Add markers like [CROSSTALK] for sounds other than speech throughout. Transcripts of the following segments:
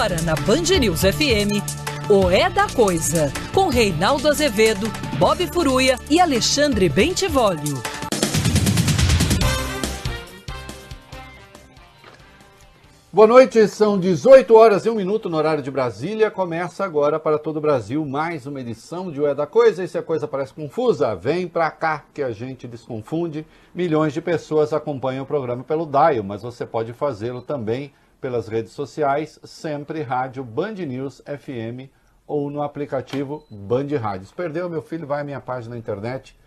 Agora na Band News FM, o É da Coisa, com Reinaldo Azevedo, Bob Furuia e Alexandre Bentivolio. Boa noite, são 18 horas e 1 minuto no horário de Brasília. Começa agora para todo o Brasil mais uma edição de O É da Coisa. E se a coisa parece confusa, vem pra cá que a gente desconfunde. Milhões de pessoas acompanham o programa pelo Dial, mas você pode fazê-lo também pelas redes sociais, sempre rádio Band News FM ou no aplicativo Band Rádios. Perdeu, meu filho, vai à minha página na internet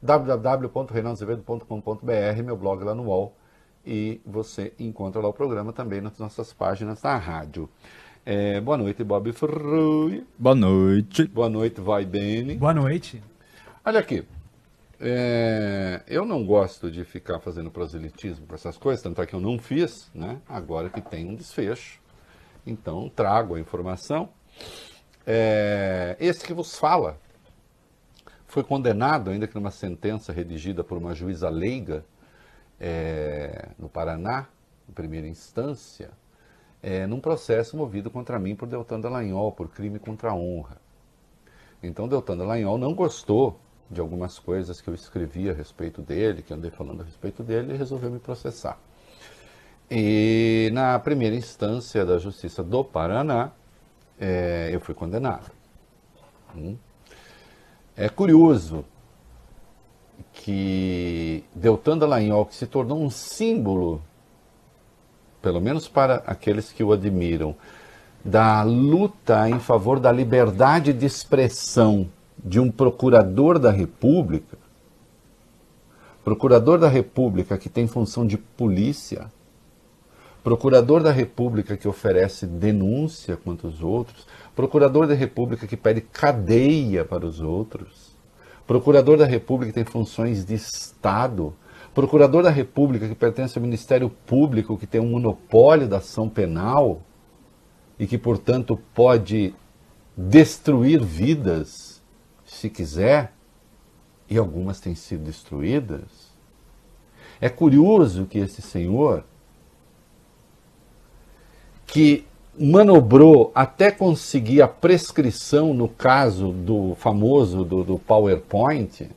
www.reinaldoazevedo.com.br, meu blog lá no UOL e você encontra lá o programa também nas nossas páginas da rádio. É, boa noite, Bob Frui. Boa noite. Boa noite, Vai Bene. Boa noite. Olha aqui, é, eu não gosto de ficar fazendo proselitismo com essas coisas, tanto é que eu não fiz, né? Agora que tem um desfecho, então trago a informação. É, esse que vos fala foi condenado, ainda que numa sentença redigida por uma juíza leiga, é, no Paraná, em primeira instância, é, num processo movido contra mim por Deltan Dallagnol, por crime contra a honra. Então Deltan Dallagnol não gostou de algumas coisas que eu escrevi a respeito dele, que andei falando a respeito dele, e resolveu me processar. E na primeira instância da Justiça do Paraná, é, eu fui condenado. Hum. É curioso que Deltan Dallagnol, que se tornou um símbolo, pelo menos para aqueles que o admiram, da luta em favor da liberdade de expressão de um procurador da República, procurador da República que tem função de polícia, procurador da República que oferece denúncia contra os outros, procurador da República que pede cadeia para os outros, Procurador da República tem funções de Estado. Procurador da República que pertence ao Ministério Público, que tem um monopólio da ação penal e que, portanto, pode destruir vidas, se quiser, e algumas têm sido destruídas. É curioso que esse senhor, que manobrou até conseguir a prescrição no caso do famoso do, do, PowerPoint,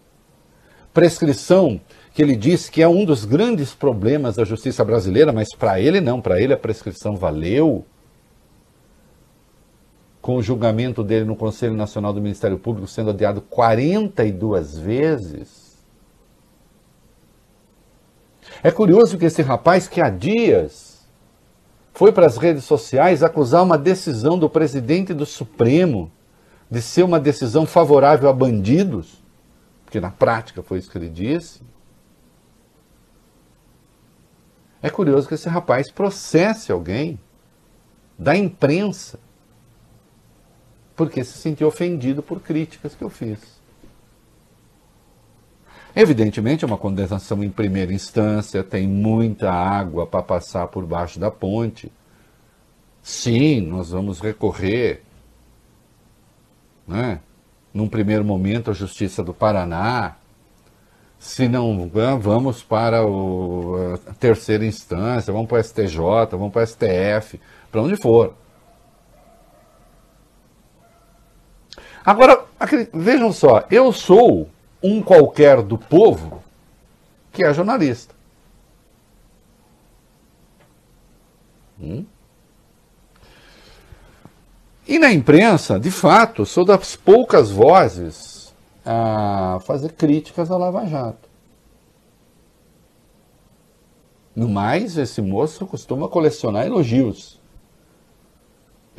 prescrição que ele disse que é um dos grandes problemas da justiça brasileira, mas para ele não, para ele a prescrição valeu. Com o julgamento dele no Conselho Nacional do Ministério Público sendo adiado 42 vezes. É curioso que esse rapaz que há dias foi para as redes sociais acusar uma decisão do presidente do Supremo de ser uma decisão favorável a bandidos, porque na prática foi isso que ele disse. É curioso que esse rapaz processe alguém da imprensa porque se sentiu ofendido por críticas que eu fiz. Evidentemente, é uma condenação em primeira instância, tem muita água para passar por baixo da ponte. Sim, nós vamos recorrer, né? num primeiro momento, à Justiça do Paraná. Se não, vamos para o, a terceira instância, vamos para o STJ, vamos para o STF, para onde for. Agora, vejam só, eu sou um qualquer do povo que é jornalista. Hum? E na imprensa, de fato, sou das poucas vozes a fazer críticas à Lava Jato. No mais, esse moço costuma colecionar elogios.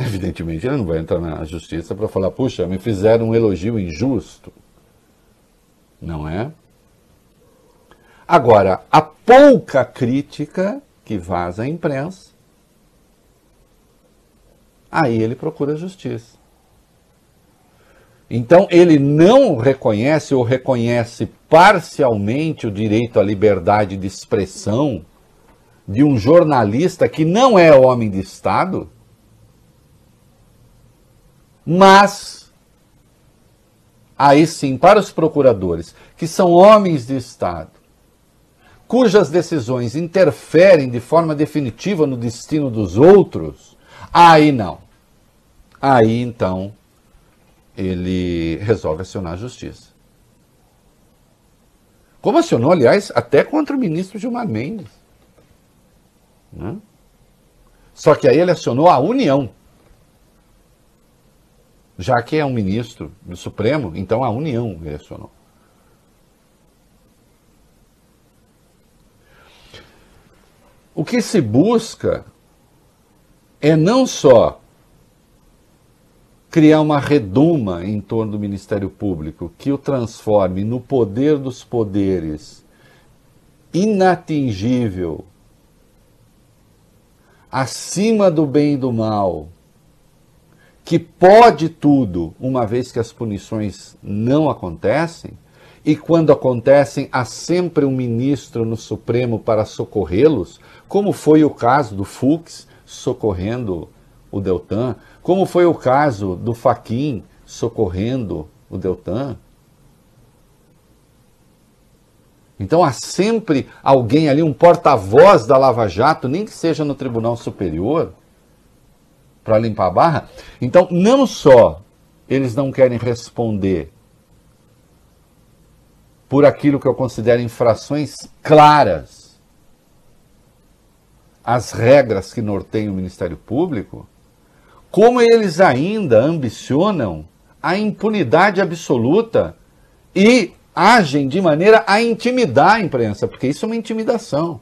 Evidentemente, ele não vai entrar na justiça para falar, puxa, me fizeram um elogio injusto não é? Agora, a pouca crítica que vaza à imprensa, aí ele procura justiça. Então, ele não reconhece ou reconhece parcialmente o direito à liberdade de expressão de um jornalista que não é homem de Estado, mas aí sim, para os procuradores, que são homens de Estado, cujas decisões interferem de forma definitiva no destino dos outros, Aí não. Aí então ele resolve acionar a justiça. Como acionou, aliás, até contra o ministro Gilmar Mendes. Né? Só que aí ele acionou a União. Já que é um ministro do Supremo, então a União ele acionou. O que se busca é não só criar uma redoma em torno do Ministério Público que o transforme no poder dos poderes inatingível, acima do bem e do mal, que pode tudo, uma vez que as punições não acontecem, e quando acontecem, há sempre um ministro no Supremo para socorrê-los, como foi o caso do Fux socorrendo o Deltan, como foi o caso do Faquin socorrendo o Deltan. Então há sempre alguém ali, um porta-voz da Lava Jato, nem que seja no Tribunal Superior, para limpar a barra. Então, não só eles não querem responder por aquilo que eu considero infrações claras às regras que norteiam o Ministério Público, como eles ainda ambicionam a impunidade absoluta e agem de maneira a intimidar a imprensa, porque isso é uma intimidação.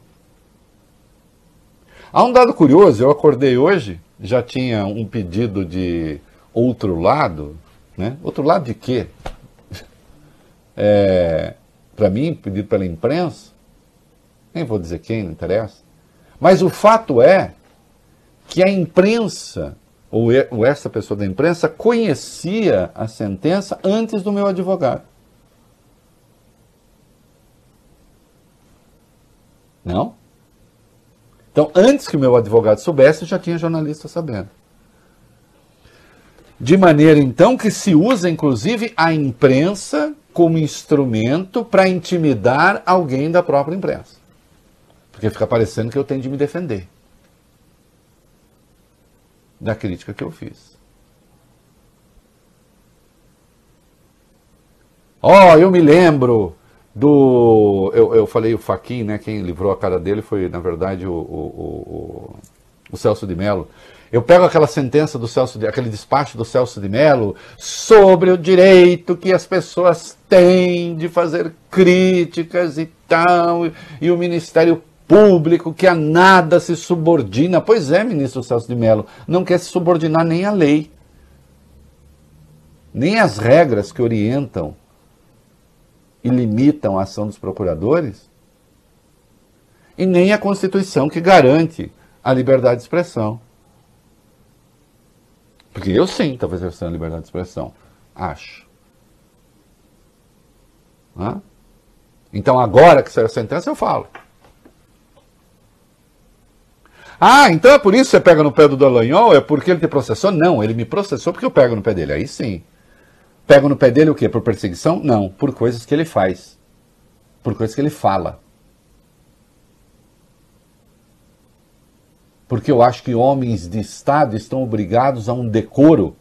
Há um dado curioso, eu acordei hoje, já tinha um pedido de outro lado, né? Outro lado de quê? [LAUGHS] É, Para mim, pedido pela imprensa, nem vou dizer quem, não interessa. Mas o fato é que a imprensa ou essa pessoa da imprensa conhecia a sentença antes do meu advogado. Não? Então, antes que o meu advogado soubesse, já tinha jornalista sabendo. De maneira, então, que se usa, inclusive, a imprensa como instrumento para intimidar alguém da própria imprensa. Porque fica parecendo que eu tenho de me defender da crítica que eu fiz. Ó, oh, eu me lembro do. Eu, eu falei o Faquin, né? Quem livrou a cara dele foi, na verdade, o, o, o, o Celso de Mello. Eu pego aquela sentença do Celso, de, aquele despacho do Celso de Mello sobre o direito que as pessoas têm de fazer críticas e tal, e o Ministério público que a nada se subordina. Pois é, ministro Celso de Mello, não quer se subordinar nem à lei, nem às regras que orientam e limitam a ação dos procuradores, e nem a Constituição que garante a liberdade de expressão. Porque eu sim estou exercendo a liberdade de expressão. Acho. Hã? Então agora que saiu a sentença eu falo. Ah, então é por isso que você pega no pé do Dallagnol? É porque ele te processou? Não, ele me processou porque eu pego no pé dele. Aí sim. Pego no pé dele o quê? Por perseguição? Não, por coisas que ele faz. Por coisas que ele fala. Porque eu acho que homens de Estado estão obrigados a um decoro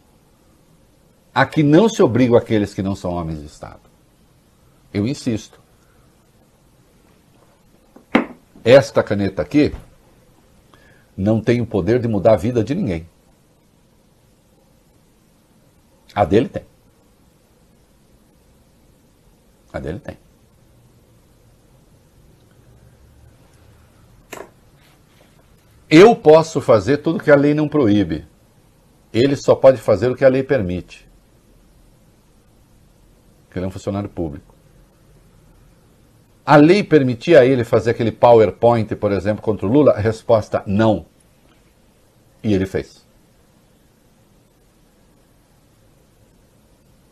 a que não se obrigam aqueles que não são homens de Estado. Eu insisto. Esta caneta aqui não tem o poder de mudar a vida de ninguém. A dele tem. A dele tem. Eu posso fazer tudo que a lei não proíbe. Ele só pode fazer o que a lei permite. Ele é um funcionário público. A lei permitia a ele fazer aquele PowerPoint, por exemplo, contra o Lula? A resposta: não. E ele fez.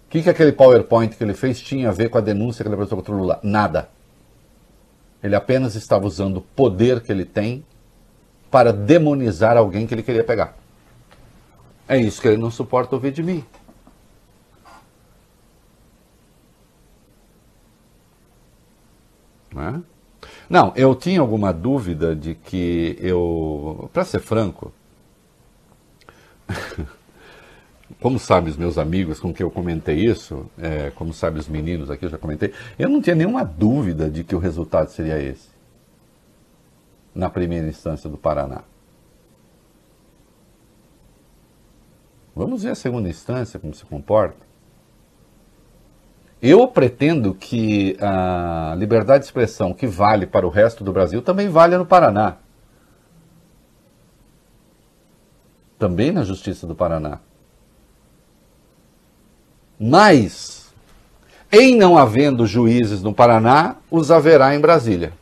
O que, que aquele PowerPoint que ele fez tinha a ver com a denúncia que ele apresentou contra o Lula? Nada. Ele apenas estava usando o poder que ele tem para demonizar alguém que ele queria pegar. É isso que ele não suporta ouvir de mim. Né? Não, eu tinha alguma dúvida de que eu, para ser franco, [LAUGHS] como sabem os meus amigos com que eu comentei isso, é, como sabem os meninos aqui, eu já comentei, eu não tinha nenhuma dúvida de que o resultado seria esse. Na primeira instância do Paraná. Vamos ver a segunda instância, como se comporta. Eu pretendo que a liberdade de expressão que vale para o resto do Brasil também valha no Paraná. Também na Justiça do Paraná. Mas, em não havendo juízes no Paraná, os haverá em Brasília.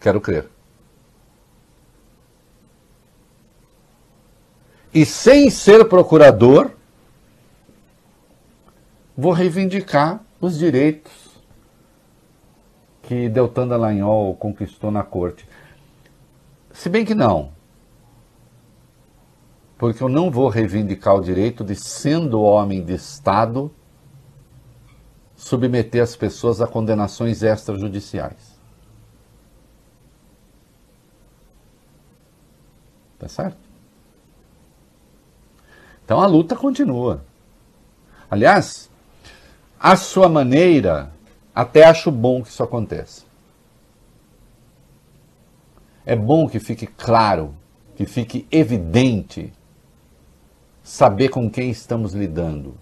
Quero crer. E sem ser procurador, vou reivindicar os direitos que Deltan Dallagnol conquistou na corte. Se bem que não. Porque eu não vou reivindicar o direito de, sendo homem de Estado, submeter as pessoas a condenações extrajudiciais. Tá certo? Então a luta continua. Aliás, a sua maneira, até acho bom que isso aconteça. É bom que fique claro, que fique evidente, saber com quem estamos lidando.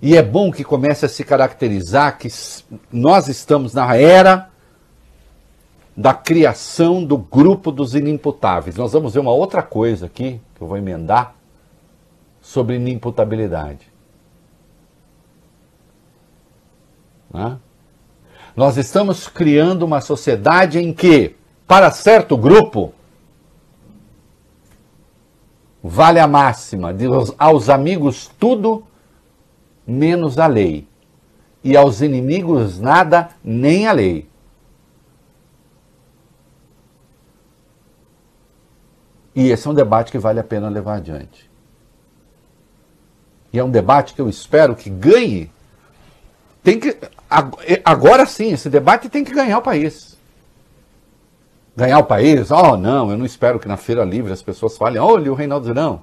E é bom que comece a se caracterizar que nós estamos na era da criação do grupo dos inimputáveis. Nós vamos ver uma outra coisa aqui, que eu vou emendar, sobre inimputabilidade. Né? Nós estamos criando uma sociedade em que, para certo grupo, vale a máxima de aos amigos tudo menos a lei, e aos inimigos nada nem a lei. E esse é um debate que vale a pena levar adiante. E é um debate que eu espero que ganhe. Tem que agora sim, esse debate tem que ganhar o país. Ganhar o país? Oh, não, eu não espero que na Feira Livre as pessoas falem, olha o Reinaldo não.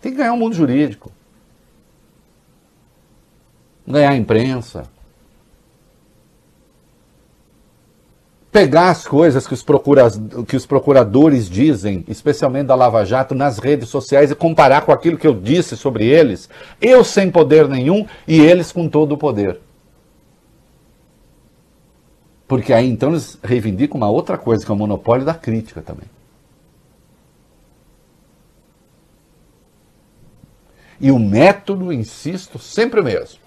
Tem que ganhar o mundo jurídico. Ganhar a imprensa. pegar as coisas que os, procura, que os procuradores dizem, especialmente da Lava Jato, nas redes sociais e comparar com aquilo que eu disse sobre eles, eu sem poder nenhum e eles com todo o poder. Porque aí então eles reivindicam uma outra coisa, que é o monopólio da crítica também. E o método, insisto, sempre o mesmo.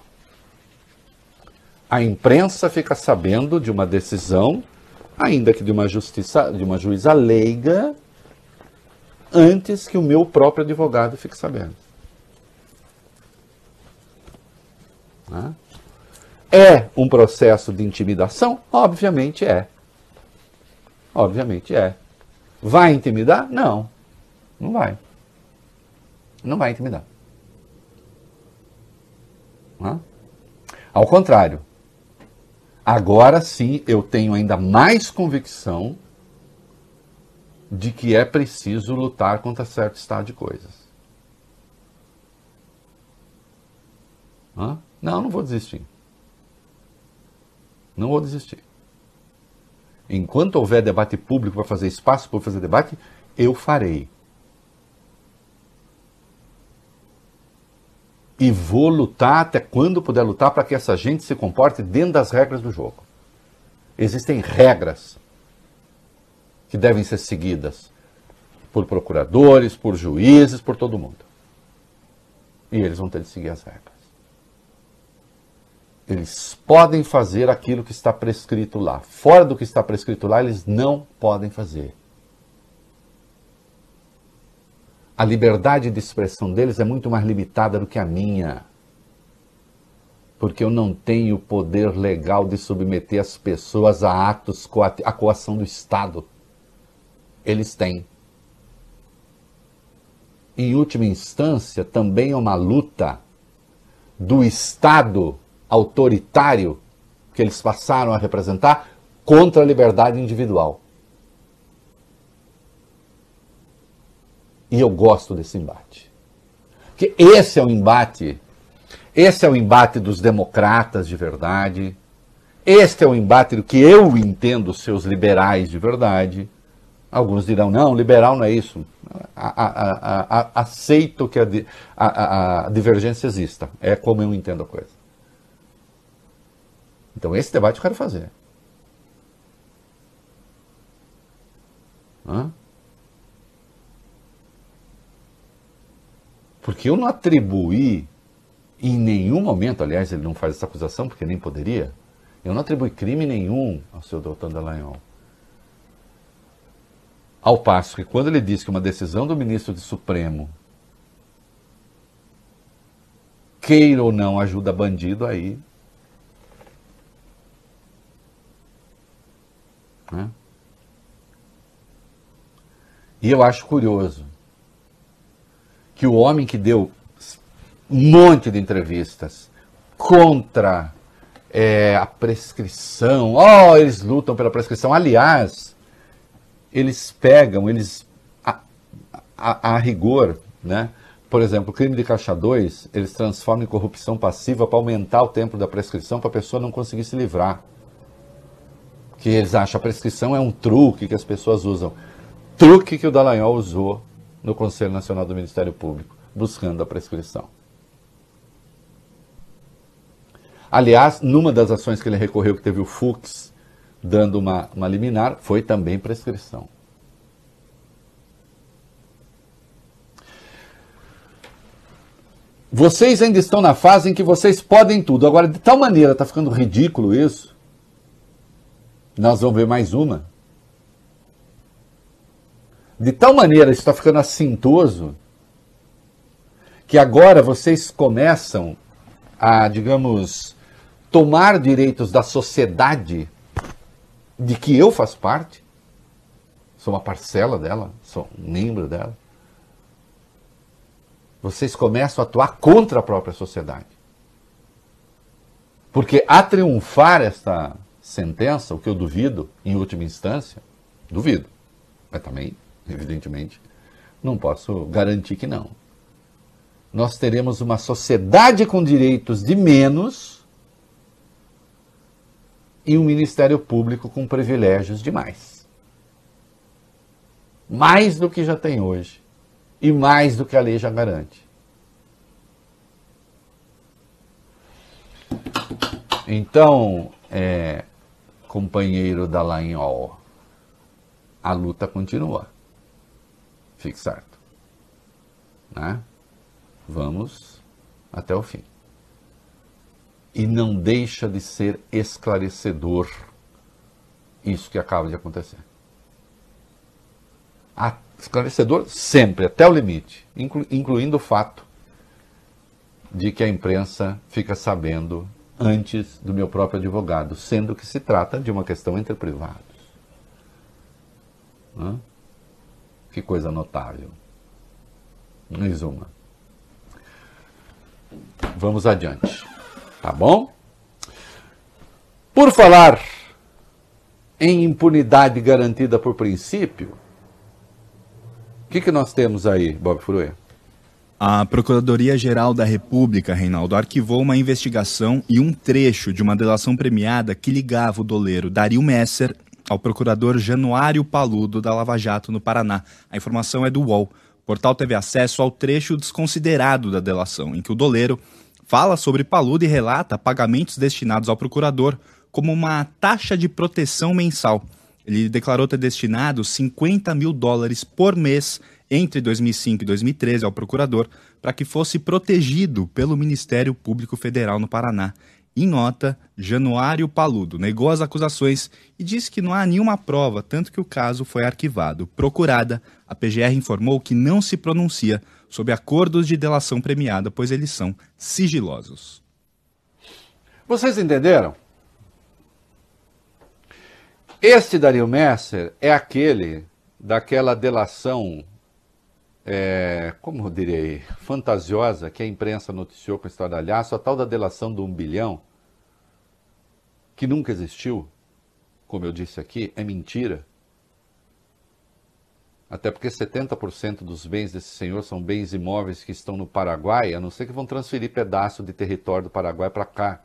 A imprensa fica sabendo de uma decisão ainda que de uma justiça, de uma juíza leiga, antes que o meu próprio advogado fique sabendo. Né? É um processo de intimidação? Obviamente é. Obviamente é. Vai intimidar? Não. Não vai. Não vai intimidar. Ao contrário, Agora sim eu tenho ainda mais convicção de que é preciso lutar contra certo estado de coisas. Não, não vou desistir. Não vou desistir. Enquanto houver debate público para fazer espaço para fazer debate, eu farei. e vou lutar até quando puder lutar para que essa gente se comporte dentro das regras do jogo. Existem regras que devem ser seguidas por procuradores, por juízes, por todo mundo. E eles vão ter de seguir as regras. Eles podem fazer aquilo que está prescrito lá. Fora do que está prescrito lá, eles não podem fazer. a liberdade de expressão deles é muito mais limitada do que a minha. Porque eu não tenho poder legal de submeter as pessoas a atos a coação do Estado. Eles têm. Em última instância, também é uma luta do Estado autoritário que eles passaram a representar contra a liberdade individual. E eu gosto desse embate. Porque esse é o embate, esse é o embate dos democratas de verdade, este é o embate do que eu entendo seus liberais de verdade. Alguns dirão, não, liberal não é isso. A, a, a, aceito que a, divergência exista. É como eu entendo a coisa. Então esse debate eu quero fazer. Hã? Porque eu não atribuí, em nenhum momento, aliás, ele não faz essa acusação porque nem poderia, eu não atribuí crime nenhum ao seu doutor Dallagnol. Ao passo que quando ele diz que uma decisão do ministro do Supremo queira ou não ajuda bandido, aí. Né? E eu acho curioso que o homem que deu um monte de entrevistas contra é, a prescrição, oh, eles lutam pela prescrição. Aliás, eles pegam, eles, a, a, a rigor, né? Por exemplo, o crime de caixa 2, eles transformam em corrupção passiva para aumentar o tempo da prescrição para a pessoa não conseguir se livrar. Que eles acham a prescrição é um truque que as pessoas usam. Truque que o Dallagnol usou no Conselho Nacional do Ministério Público, buscando a prescrição. Aliás, numa das ações que ele recorreu, que teve o Fux dando uma, uma liminar, foi também prescrição. Vocês ainda estão na fase em que vocês podem tudo. Agora, de tal maneira está ficando ridículo isso. Nós vamos ver mais uma. De tal maneira isso está ficando assintoso que agora vocês começam a, digamos, tomar direitos da sociedade de que eu faço parte. Sou uma parcela dela, sou um membro dela. Vocês começam a atuar contra a própria sociedade. Porque a triunfar esta sentença, o que eu duvido, em última instância, duvido, mas também evidentemente, não posso garantir que não. Nós teremos uma sociedade com direitos de menos e um Ministério Público com privilégios de mais. Mais do que já tem hoje e mais do que a lei já garante. Então, é, companheiro da Lainhol, a luta continua. Fique certo. Né? Vamos até o fim. E não deixa de ser esclarecedor isso que acaba de acontecer. Esclarecedor sempre, até o limite, inclu incluindo o fato de que a imprensa fica sabendo antes do meu próprio advogado, sendo que se trata de uma questão entre privados. Hã? Que coisa notável. Mais uma. Vamos adiante. Tá bom? Por falar em impunidade garantida por princípio, o que, que nós temos aí, Bob Fruê? A Procuradoria-Geral da República, Reinaldo, arquivou uma investigação e um trecho de uma delação premiada que ligava o doleiro Dario Messer ao procurador Januário Paludo da Lava Jato no Paraná. A informação é do UOL. O portal teve acesso ao trecho desconsiderado da delação, em que o doleiro fala sobre Paludo e relata pagamentos destinados ao procurador como uma taxa de proteção mensal. Ele declarou ter destinado 50 mil dólares por mês entre 2005 e 2013 ao procurador para que fosse protegido pelo Ministério Público Federal no Paraná. Em nota, Januário Paludo negou as acusações e disse que não há nenhuma prova, tanto que o caso foi arquivado. Procurada, a PGR informou que não se pronuncia sobre acordos de delação premiada, pois eles são sigilosos. Vocês entenderam? Este Dario Messer é aquele daquela delação, é, como eu direi, fantasiosa que a imprensa noticiou com estardalhaço, a tal da delação do um bilhão, que nunca existiu, como eu disse aqui, é mentira. Até porque 70% dos bens desse senhor são bens imóveis que estão no Paraguai, a não ser que vão transferir pedaço de território do Paraguai para cá.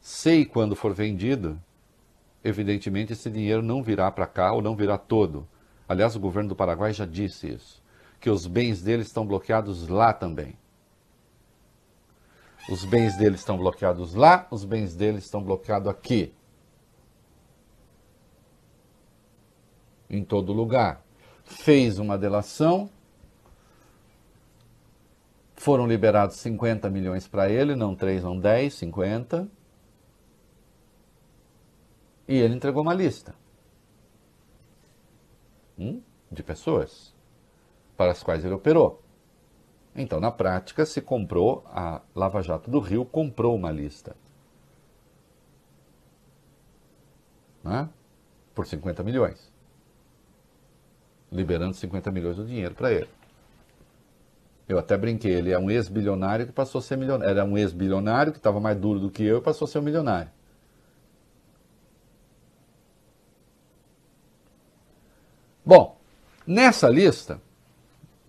Sei quando for vendido, evidentemente esse dinheiro não virá para cá ou não virá todo. Aliás, o governo do Paraguai já disse isso, que os bens dele estão bloqueados lá também. Os bens dele estão bloqueados lá, os bens dele estão bloqueados aqui. Em todo lugar fez uma delação, foram liberados 50 milhões para ele, não 3, não 10, 50. E ele entregou uma lista hum, de pessoas para as quais ele operou. Então, na prática, se comprou, a Lava Jato do Rio comprou uma lista. Né? Por 50 milhões liberando 50 milhões do dinheiro para ele. Eu até brinquei, ele é um ex-bilionário que passou a ser milionário. Era um ex-bilionário que estava mais duro do que eu e passou a ser um milionário. Bom, nessa lista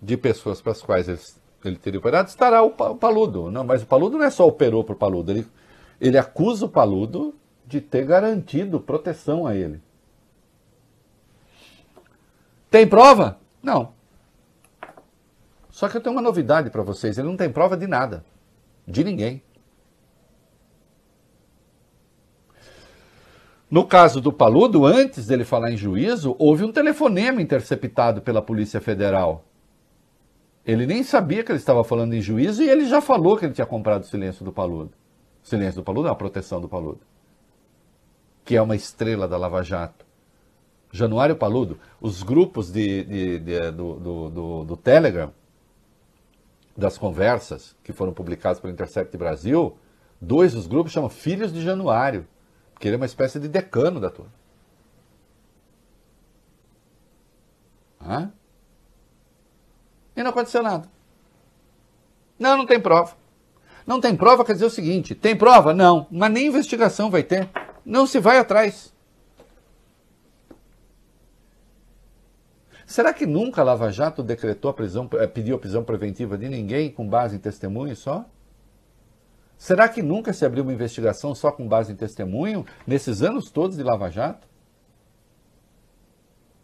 de pessoas para as quais ele, ele teria operado estará o, o Paludo. Não, mas o Paludo não é só operou para o Paludo, ele, ele acusa o Paludo de ter garantido proteção a ele. Tem prova? Não. Só que eu tenho uma novidade para vocês: ele não tem prova de nada. De ninguém. No caso do Paludo, antes dele falar em juízo, houve um telefonema interceptado pela Polícia Federal. Ele nem sabia que ele estava falando em juízo e ele já falou que ele tinha comprado o silêncio do Paludo. O silêncio do Paludo é a proteção do Paludo. Que é uma estrela da Lava Jato. Januário Paludo, os grupos de, de, de, do, do, do, do, Telegram, das conversas que foram publicadas pelo Intercept Brasil, dois dos grupos chamam Filhos de Januário, porque ele é uma espécie de decano da turma. Hã? E não aconteceu nada. Não, não tem prova. Não tem prova quer dizer o seguinte: tem prova? Não, mas nem investigação vai ter. Não se vai atrás. Será que nunca a Lava Jato decretou a prisão, eh, pediu a prisão preventiva de ninguém com base em testemunho só? Será que nunca se abriu uma investigação só com base em testemunho nesses anos todos de Lava Jato?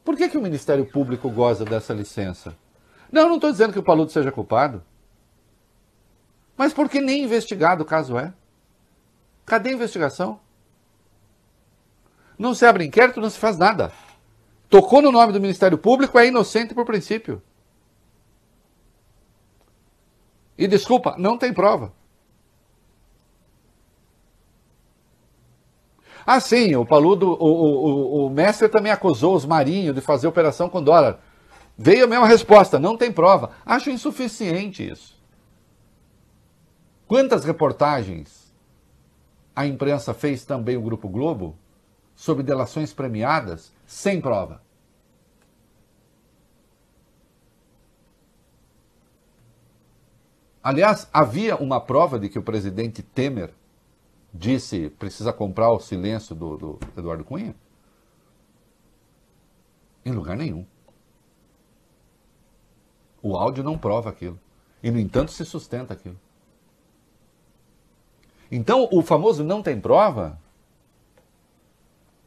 Por que, que o Ministério Público goza dessa licença? Não, não estou dizendo que o Paludo seja culpado. Mas porque nem investigado o caso é? Cadê a investigação? Não se abre inquérito, não se faz nada. Tocou no nome do Ministério Público, é inocente por princípio. E desculpa, não tem prova. Ah, sim, o Paludo, o, o, o, mestre também acusou os marinhos de fazer operação com dólar. Veio a mesma resposta, não tem prova. Acho insuficiente isso. Quantas reportagens a imprensa fez também o Grupo Globo sobre delações premiadas sem prova? Aliás, havia uma prova de que o presidente Temer disse precisa comprar o silêncio do, do Eduardo Cunha? Em lugar nenhum. O áudio não prova aquilo. E, no entanto, se sustenta aquilo. Então, o famoso não tem prova,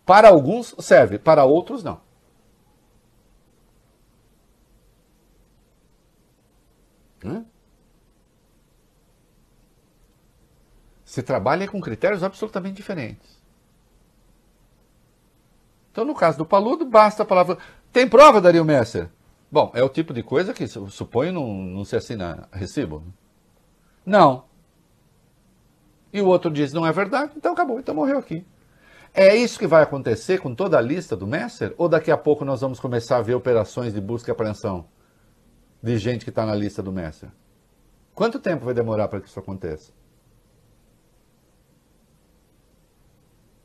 para alguns serve, para outros não. Se trabalha com critérios absolutamente diferentes. Então, no caso do Paludo, basta a palavra. Tem prova, Dario Messer? Bom, é o tipo de coisa que suponho não, não se assina recibo. Não. E o outro diz não é verdade, então acabou, então morreu aqui. É isso que vai acontecer com toda a lista do Messer? Ou daqui a pouco nós vamos começar a ver operações de busca e apreensão de gente que está na lista do Messer? Quanto tempo vai demorar para que isso aconteça?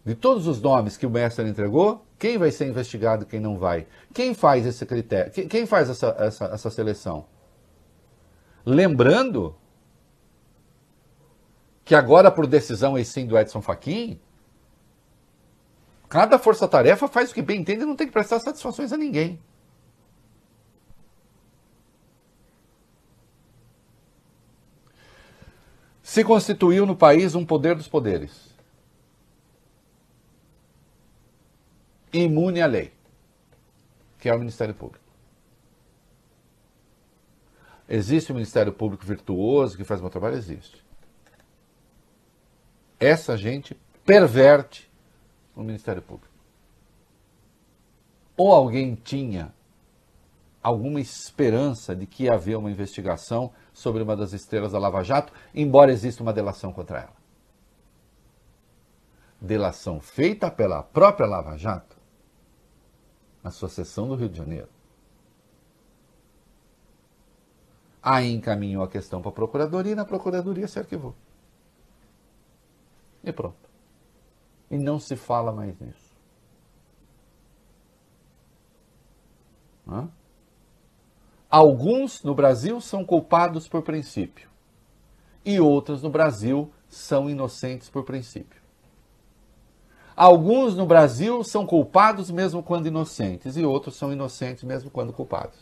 De todos os nomes que o mestre entregou, quem vai ser investigado e quem não vai? Quem faz esse critério? Quem faz essa, essa, essa seleção? Lembrando que agora, por decisão e sim do Edson Fachin, cada força-tarefa faz o que bem entende e não tem que prestar satisfações a ninguém. Se constituiu no país um poder dos poderes Imune à lei, que é o Ministério Público. Existe o Ministério Público virtuoso que faz bom trabalho? Existe. Essa gente perverte o Ministério Público. Ou alguém tinha alguma esperança de que ia haver uma investigação sobre uma das estrelas da Lava Jato, embora exista uma delação contra ela. Delação feita pela própria Lava Jato, na sua do Rio de Janeiro. Aí encaminhou a questão para a Procuradoria e na Procuradoria se arquivou. E pronto. E não se fala mais nisso. Hã? Alguns no Brasil são culpados por princípio. E outros no Brasil são inocentes por princípio. Alguns no Brasil são culpados mesmo quando inocentes, e outros são inocentes mesmo quando culpados.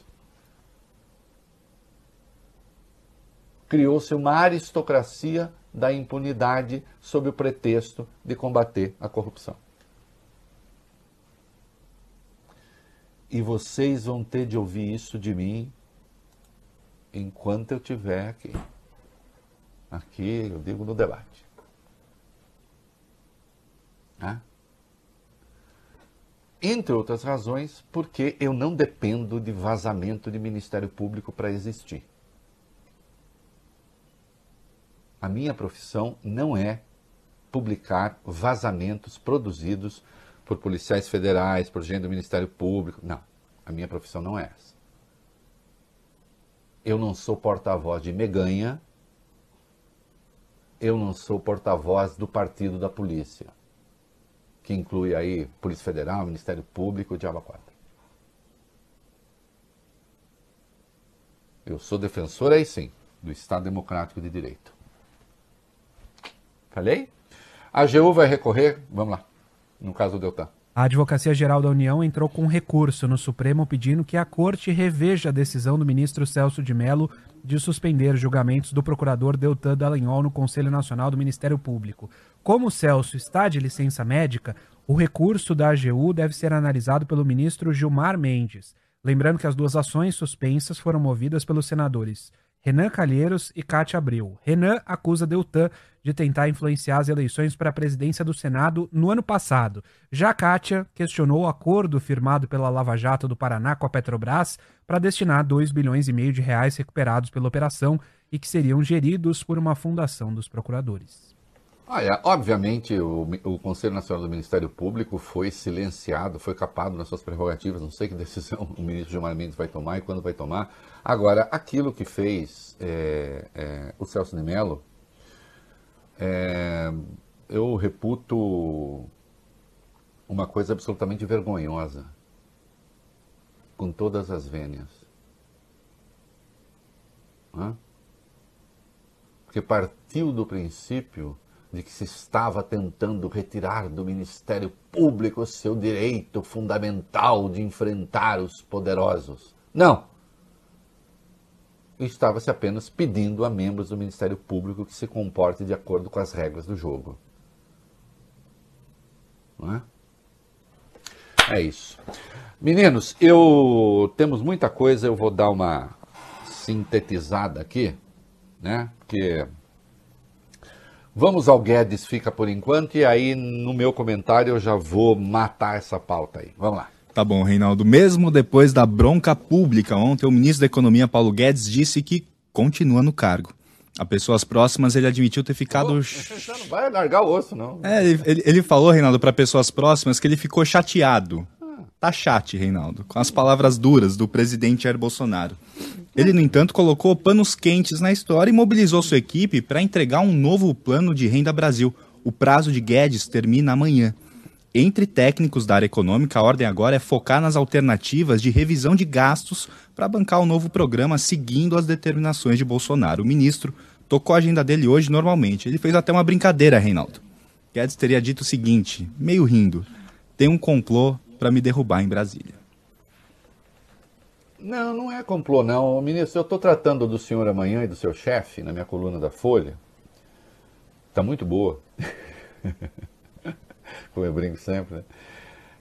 Criou-se uma aristocracia da impunidade sob o pretexto de combater a corrupção. E vocês vão ter de ouvir isso de mim enquanto eu estiver aqui. Aqui, eu digo, no debate. Né? Entre outras razões, porque eu não dependo de vazamento de Ministério Público para existir. A minha profissão não é publicar vazamentos produzidos por policiais federais, por gente do Ministério Público. Não, a minha profissão não é essa. Eu não sou porta-voz de Meganha, eu não sou porta-voz do partido da polícia, que inclui aí Polícia Federal, Ministério Público Diaba 4. Eu sou defensor aí sim, do Estado Democrático de Direito. Falei? A AGU vai recorrer, vamos lá, no caso do Deltan. A Advocacia Geral da União entrou com recurso no Supremo pedindo que a Corte reveja a decisão do ministro Celso de Mello de suspender julgamentos do procurador Deltan Dallagnol no Conselho Nacional do Ministério Público. Como o Celso está de licença médica, o recurso da AGU deve ser analisado pelo ministro Gilmar Mendes. Lembrando que as duas ações suspensas foram movidas pelos senadores Renan Calheiros e Cátia Abreu. Renan acusa Deltan de tentar influenciar as eleições para a presidência do Senado no ano passado. Já Kátia questionou o acordo firmado pela Lava Jato do Paraná com a Petrobras para destinar 2 bilhões e meio de reais recuperados pela operação e que seriam geridos por uma fundação dos procuradores. Olha, obviamente o, o, Conselho Nacional do Ministério Público foi silenciado, foi capado nas suas prerrogativas, não sei que decisão [LAUGHS] o ministro Gilmar Mendes vai tomar e quando vai tomar. Agora, aquilo que fez é, é, o Celso de Mello, é, eu reputo uma coisa absolutamente vergonhosa, com todas as vênias. Hã? Porque partiu do princípio de que se estava tentando retirar do Ministério Público seu direito fundamental de enfrentar os poderosos. Não! Estava-se apenas pedindo a membros do Ministério Público que se comportem de acordo com as regras do jogo. Não é? É isso. Meninos, eu temos muita coisa, eu vou dar uma sintetizada aqui, né? Porque Vamos ao Guedes, fica por enquanto, e aí no meu comentário eu já vou matar essa pauta aí. Vamos lá. Tá bom, Reinaldo. Mesmo depois da bronca pública ontem, o ministro da Economia, Paulo Guedes, disse que continua no cargo. A pessoas próximas, ele admitiu ter ficado. Você [LAUGHS] não vai largar o osso, não. É, ele, ele falou, Reinaldo, para pessoas próximas que ele ficou chateado. Tá chate, Reinaldo, com as palavras duras do presidente Jair Bolsonaro. Ele, no entanto, colocou panos quentes na história e mobilizou sua equipe para entregar um novo plano de renda Brasil. O prazo de Guedes termina amanhã. Entre técnicos da área econômica, a ordem agora é focar nas alternativas de revisão de gastos para bancar o novo programa seguindo as determinações de Bolsonaro. O ministro tocou a agenda dele hoje normalmente. Ele fez até uma brincadeira, Reinaldo. Guedes teria dito o seguinte, meio rindo: tem um complô para me derrubar em Brasília. Não, não é complô, não. Ministro, eu estou tratando do senhor amanhã e do seu chefe na minha coluna da Folha. Está muito boa. [LAUGHS] Como eu brinco sempre, né?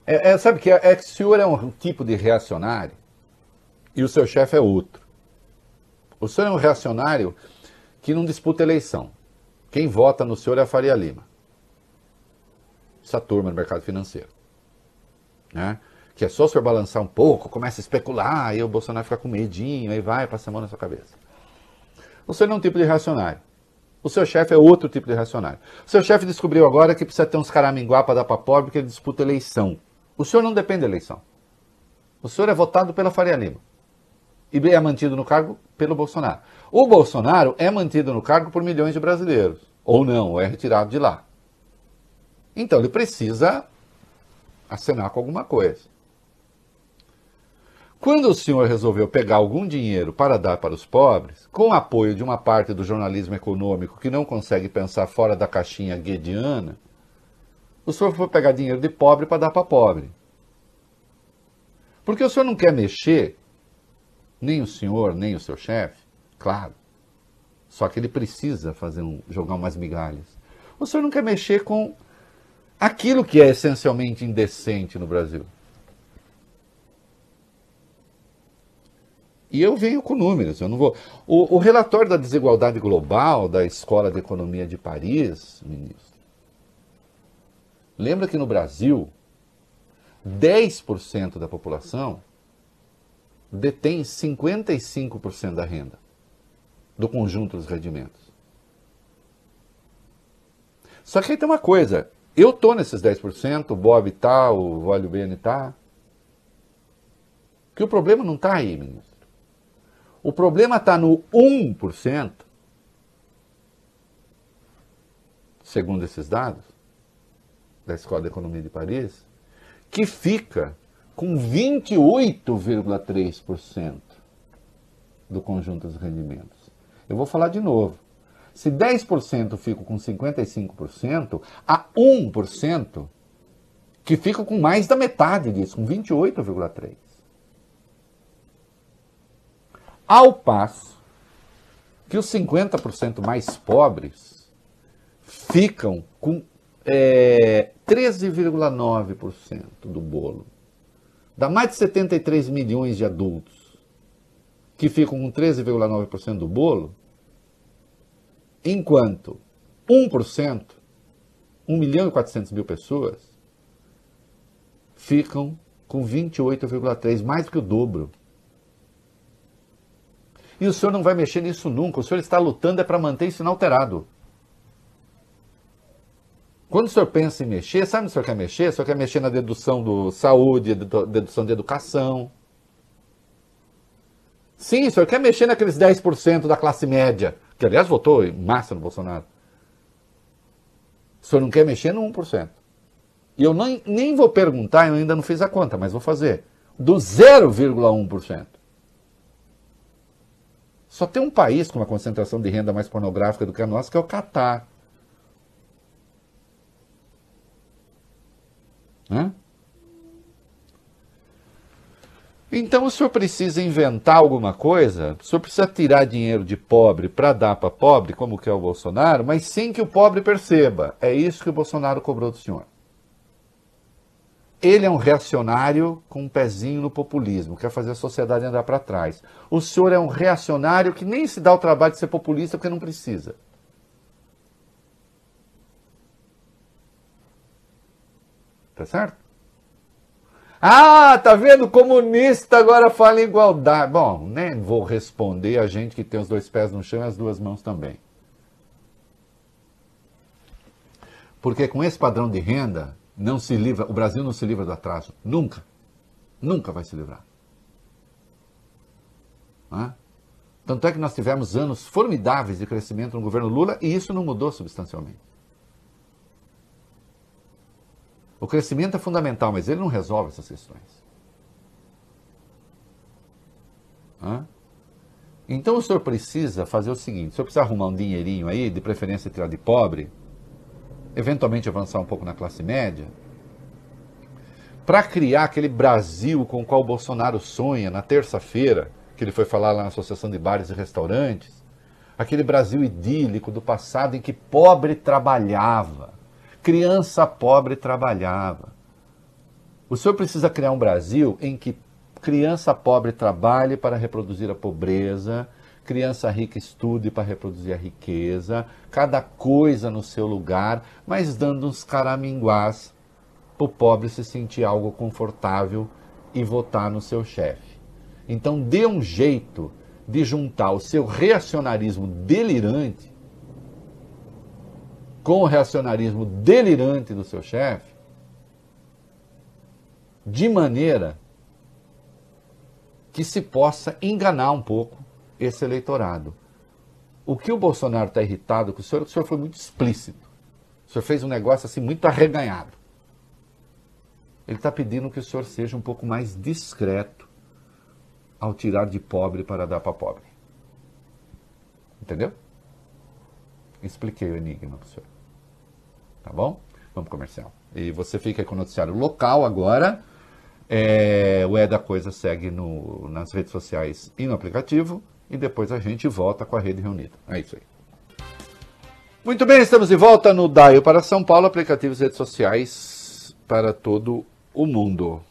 É, é, sabe que, é, é que o senhor é um tipo de reacionário e o seu chefe é outro. O senhor é um reacionário que não disputa eleição. Quem vota no senhor é a Faria Lima. Essa turma do mercado financeiro. Né? Que é só o senhor balançar um pouco, começa a especular, aí o Bolsonaro fica com medinho, aí vai, passa a mão na sua cabeça. O senhor não é um tipo de reacionário. O seu chefe é outro tipo de reacionário. O seu chefe descobriu agora que precisa ter uns caraminguá para dar para pobre porque ele disputa eleição. O senhor não depende da eleição. O senhor é votado pela Faria Lima. E é mantido no cargo pelo Bolsonaro. O Bolsonaro é mantido no cargo por milhões de brasileiros. Ou não, ou é retirado de lá. Então ele precisa acenar com alguma coisa. Quando o senhor resolveu pegar algum dinheiro para dar para os pobres, com o apoio de uma parte do jornalismo econômico que não consegue pensar fora da caixinha guediana, o senhor foi pegar dinheiro de pobre para dar para pobre. Porque o senhor não quer mexer, nem o senhor, nem o seu chefe, claro. Só que ele precisa fazer um, jogar umas migalhas. O senhor não quer mexer com aquilo que é essencialmente indecente no Brasil. E eu venho com números, eu não vou. O, o, relatório da desigualdade global da Escola de Economia de Paris, ministro, lembra que no Brasil, 10% da população detém 55% da renda do conjunto dos rendimentos. Só que aí tem uma coisa, eu tô nesses 10%, o Bob tá, o Vólio Bene tá. Que o problema não está aí, ministro. O problema está no 1%, segundo esses dados, da Escola de Economia de Paris, que fica com 28,3% do conjunto dos rendimentos. Eu vou falar de novo. Se 10% fica com 55%, há 1% que fica com mais da metade disso, com 28,3%. Ao passo que os 50% mais pobres ficam com é, 13,9% do bolo. Dá mais de 73 milhões de adultos que ficam com 13,9% do bolo, enquanto 1%, 1 milhão e 400 mil pessoas, ficam com 28,3%, mais do que o dobro. E o senhor não vai mexer nisso nunca. O senhor está lutando é para manter isso inalterado. Quando o senhor pensa em mexer, sabe onde o senhor quer mexer? O senhor quer mexer na dedução do saúde, dedução de educação. Sim, o senhor quer mexer naqueles 10% da classe média, que aliás votou em massa no Bolsonaro. O senhor não quer mexer no 1%. E eu nem, nem vou perguntar, eu ainda não fiz a conta, mas vou fazer. Do 0,1%. Só tem um país com uma concentração de renda mais pornográfica do que a nossa, que é o Catar. Hã? Então o senhor precisa inventar alguma coisa, o senhor precisa tirar dinheiro de pobre para dar para pobre, como que é o Bolsonaro, mas sem que o pobre perceba. É isso que o Bolsonaro cobrou do senhor. Ele é um reacionário com um pezinho no populismo, quer fazer a sociedade andar para trás. O senhor é um reacionário que nem se dá o trabalho de ser populista porque não precisa. Tá certo? Ah, tá vendo? Comunista agora fala em igualdade. Bom, nem vou responder a gente que tem os dois pés no chão e as duas mãos também. Porque com esse padrão de renda, não se livra, o Brasil não se livra do atraso. Nunca. Nunca vai se livrar. Tanto é que nós tivemos anos formidáveis de crescimento no governo Lula e isso não mudou substancialmente. O crescimento é fundamental, mas ele não resolve essas questões. Então o senhor precisa fazer o seguinte: o senhor precisa arrumar um dinheirinho aí, de preferência tirar de pobre, eventualmente avançar um pouco na classe média, para criar aquele Brasil com o qual o Bolsonaro sonha na terça-feira, que ele foi falar lá na Associação de Bares e Restaurantes, Aquele Brasil idílico do passado em que pobre trabalhava, criança pobre trabalhava. O senhor precisa criar um Brasil em que criança pobre trabalhe para reproduzir a pobreza, criança rica estude para reproduzir a riqueza, cada coisa no seu lugar, mas dando uns caraminguás para o pobre se sentir algo confortável e votar no seu chefe. Então dê um jeito de juntar o seu reacionarismo delirante com o reacionarismo delirante do seu chefe, de maneira que se possa enganar um pouco esse eleitorado. O que o Bolsonaro está irritado com o senhor, o senhor foi muito explícito. O senhor fez um negócio assim muito arreganhado. Ele está pedindo que o senhor seja um pouco mais discreto ao tirar de pobre para dar para pobre. Entendeu? Expliquei o enigma para o senhor. Tá bom? Vamos comercial. E você fica com o noticiário local agora. É, o É da Coisa segue no, nas redes sociais e no aplicativo. E depois a gente volta com a rede reunida. É isso aí. Muito bem, estamos de volta no Daio para São Paulo, aplicativos e redes sociais para todo o mundo.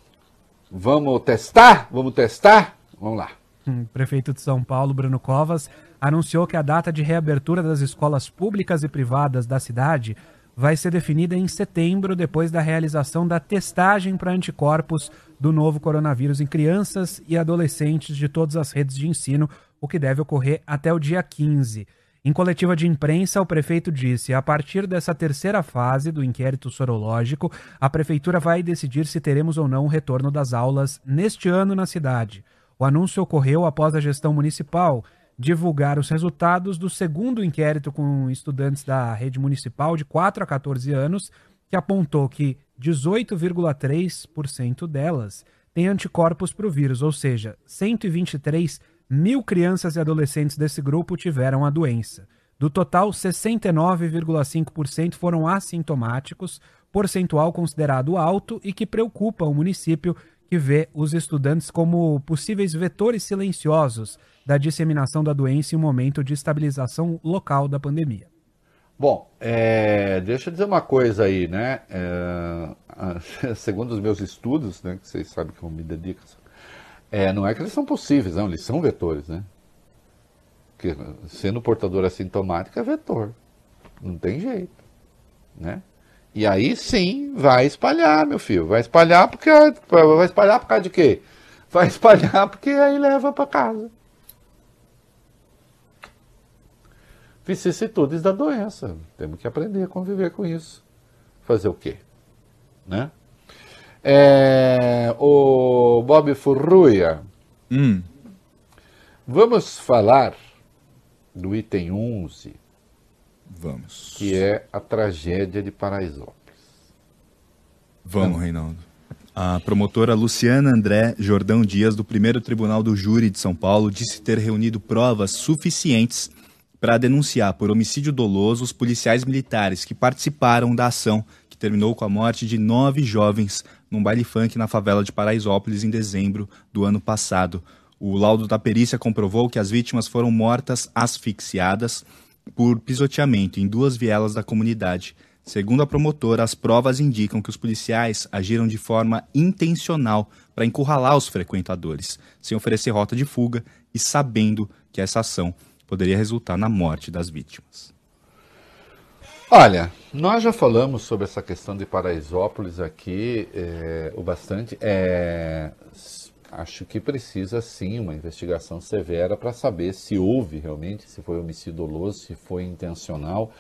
Vamos testar? Vamos testar? Vamos lá. Hum, prefeito de São Paulo, Bruno Covas, anunciou que a data de reabertura das escolas públicas e privadas da cidade vai ser definida em setembro, depois da realização da testagem para anticorpos do novo coronavírus em crianças e adolescentes de todas as redes de ensino, o que deve ocorrer até o dia 15. Em coletiva de imprensa, o prefeito disse: a partir dessa terceira fase do inquérito sorológico, a prefeitura vai decidir se teremos ou não o retorno das aulas neste ano na cidade. O anúncio ocorreu após a gestão municipal divulgar os resultados do segundo inquérito com estudantes da rede municipal de 4 a 14 anos, que apontou que 18,3% delas têm anticorpos para o vírus, ou seja, 123 mil crianças e adolescentes desse grupo tiveram a doença. Do total, 69,5% foram assintomáticos, percentual considerado alto e que preocupa o município, que vê os estudantes como possíveis vetores silenciosos da disseminação da doença em um momento de estabilização local da pandemia. Bom, é, deixa eu dizer uma coisa aí, né? É, [LAUGHS] segundo os meus estudos, né, que vocês sabem que eu me dedico, é, não é que eles são possíveis, não, eles são vetores, né? Porque sendo portador assintomático é vetor, não tem jeito, né? E aí sim vai espalhar, meu filho. Vai espalhar porque. Vai espalhar por causa de quê? Vai [LAUGHS] espalhar porque aí leva para casa. Vicissitudes da doença. Temos que aprender a conviver com isso. Fazer o quê? Né? É, o Bob Furruia. Hum. Vamos falar do item 11 Vamos. que é a tragédia de Paraisópolis. Vamos, Reinaldo. A promotora Luciana André Jordão Dias, do primeiro Tribunal do Júri de São Paulo, disse ter reunido provas suficientes para denunciar por homicídio doloso os policiais militares que participaram da ação que terminou com a morte de nove jovens num baile funk na favela de Paraisópolis em dezembro do ano passado. O laudo da perícia comprovou que as vítimas foram mortas asfixiadas por pisoteamento em duas vielas da comunidade. Segundo a promotora, as provas indicam que os policiais agiram de forma intencional para encurralar os frequentadores, sem oferecer rota de fuga e sabendo que essa ação poderia resultar na morte das vítimas. Olha, nós já falamos sobre essa questão de Paraisópolis aqui é, o bastante. É, acho que precisa sim uma investigação severa para saber se houve realmente, se foi homicídio doloso, se foi intencional,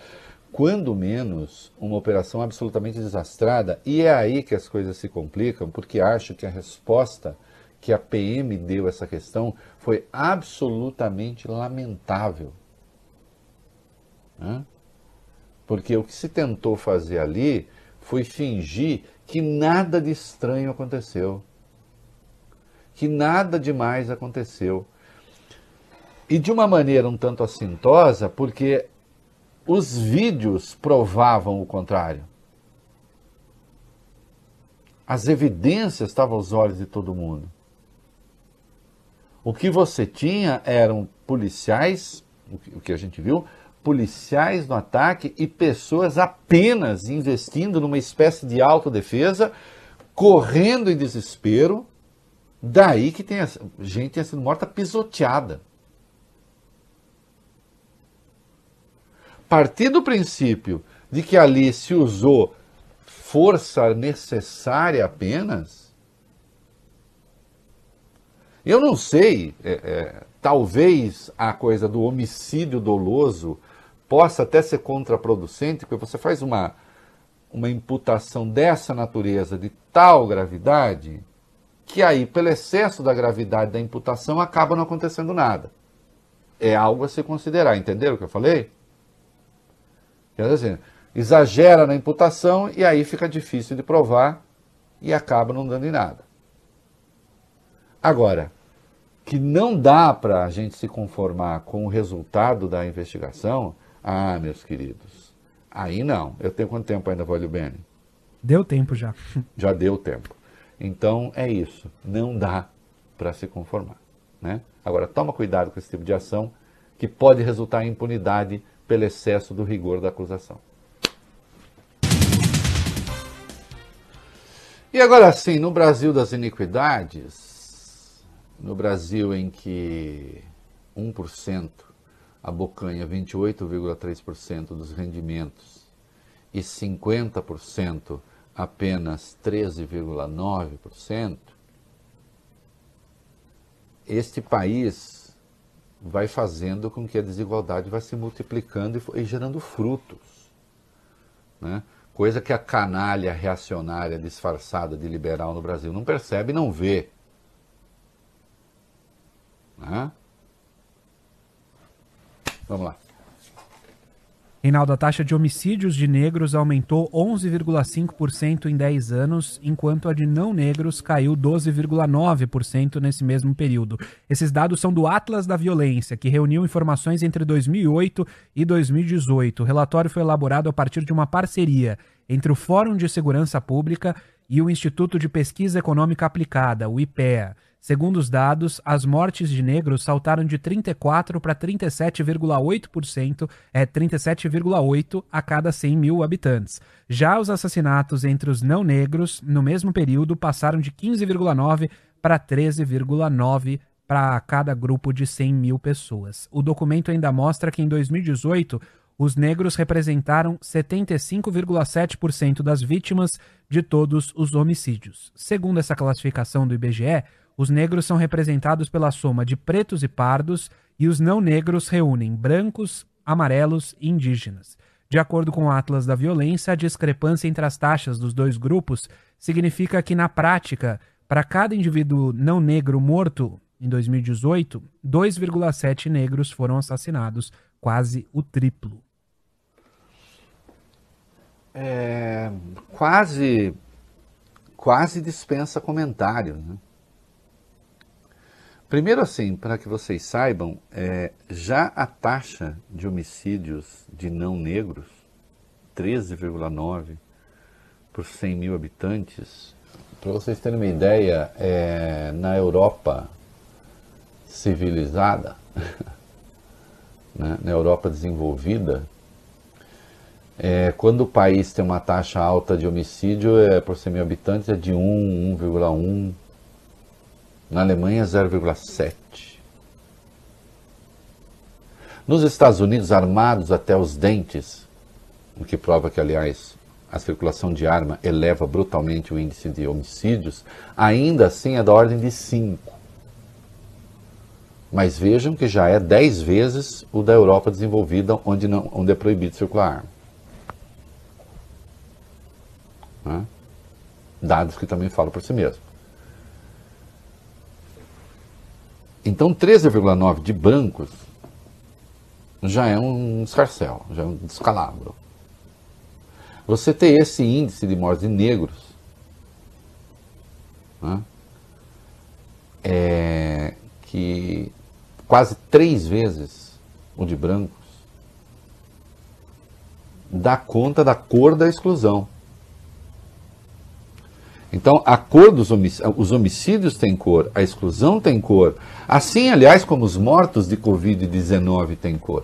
quando menos uma operação absolutamente desastrada. E é aí que as coisas se complicam, porque acho que a resposta que a PM deu essa questão foi absolutamente lamentável. Né? Porque o que se tentou fazer ali foi fingir que nada de estranho aconteceu que nada demais aconteceu. E de uma maneira um tanto assintosa, porque os vídeos provavam o contrário. As evidências estavam aos olhos de todo mundo. O que você tinha eram policiais o que, a gente viu, policiais no ataque e pessoas apenas investindo numa espécie de autodefesa, correndo em desespero. Daí que tem gente tenha sido morta pisoteada. Partir do princípio de que ali se usou força necessária apenas, eu não sei, é, é, talvez a coisa do homicídio doloso possa até ser contraproducente, porque você faz uma, uma imputação dessa natureza, de tal gravidade, que aí, pelo excesso da gravidade da imputação, acaba não acontecendo nada. É algo a se considerar, entenderam o que eu falei? Quer dizer, exagera na imputação e aí fica difícil de provar e acaba não dando em nada. Agora, que não dá para a gente se conformar com o resultado da investigação, ah, meus queridos, aí não. Eu tenho quanto tempo ainda, Vólio Bene? Deu tempo já. [LAUGHS] Já deu tempo. Então é isso. Não dá para se conformar. Né? Agora, toma cuidado com esse tipo de ação que pode resultar em impunidade pelo excesso do rigor da acusação. E agora sim, no Brasil das iniquidades, no Brasil em que 1% abocanha 28,3% dos rendimentos e 50% apenas 13,9%, este país vai fazendo com que a desigualdade vá se multiplicando e, gerando frutos. Né? Coisa que a canalha reacionária disfarçada de liberal no Brasil não percebe e não vê. Né? Vamos lá. Reinaldo, a taxa de homicídios de negros aumentou 11,5% em 10 anos, enquanto a de não negros caiu 12,9% nesse mesmo período. Esses dados são do Atlas da Violência, que reuniu informações entre 2008 e 2018. O relatório foi elaborado a partir de uma parceria entre o Fórum de Segurança Pública e o Instituto de Pesquisa Econômica Aplicada, o IPEA. Segundo os dados, as mortes de negros saltaram de 34 para 37,8%, é 37,8 a cada 100 mil habitantes. Já os assassinatos entre os não negros, no mesmo período, passaram de 15,9 para 13,9 para cada grupo de 100 mil pessoas. O documento ainda mostra que em 2018 os negros representaram 75,7% das vítimas de todos os homicídios. Segundo essa classificação do IBGE, os negros são representados pela soma de pretos e pardos e os não negros reúnem brancos, amarelos e indígenas. De acordo com o Atlas da Violência, a discrepância entre as taxas dos dois grupos significa que, na prática, para cada indivíduo não negro morto em 2018, 2,7 negros foram assassinados, quase o triplo. É, quase, quase dispensa comentário. Né? Primeiro, assim, para que vocês saibam, é, já a taxa de homicídios de não negros, 13,9 por 100 mil habitantes, para vocês terem uma ideia, é, na Europa civilizada, [LAUGHS] né, na Europa desenvolvida, é, quando o país tem uma taxa alta de homicídio é, por 100 mil habitantes é de 1, 1,1 na Alemanha, 0,7. Nos Estados Unidos, armados até os dentes, o que prova que, aliás, a circulação de arma eleva brutalmente o índice de homicídios, ainda assim é da ordem de 5. Mas vejam que já é 10 vezes o da Europa desenvolvida, onde, não, onde é proibido circular arma. Dados que também falam por si mesmo. Então, 13,9 de brancos já é um escarcel, já é um descalabro. Você ter esse índice de mortes de negros né, é que quase três vezes o de brancos dá conta da cor da exclusão. Então, a cor dos homicídios, os homicídios têm cor, a exclusão tem cor. Assim, aliás, como os mortos de Covid-19 têm cor.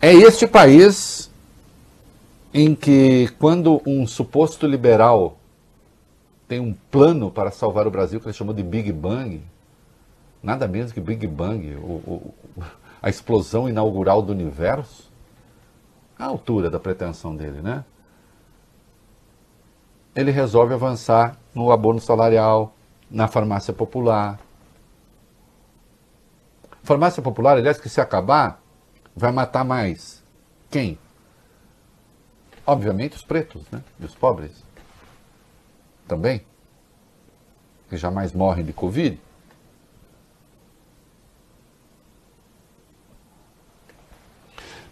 É este país em que, quando um suposto liberal tem um plano para salvar o Brasil, que ele chamou de Big Bang, nada menos que Big Bang, o, o, a explosão inaugural do universo, a altura da pretensão dele, né? Ele resolve avançar no abono salarial, na farmácia popular. Farmácia popular, aliás, que se acabar, vai matar mais quem? Obviamente os pretos, né? E os pobres. Também. Que jamais morrem de Covid.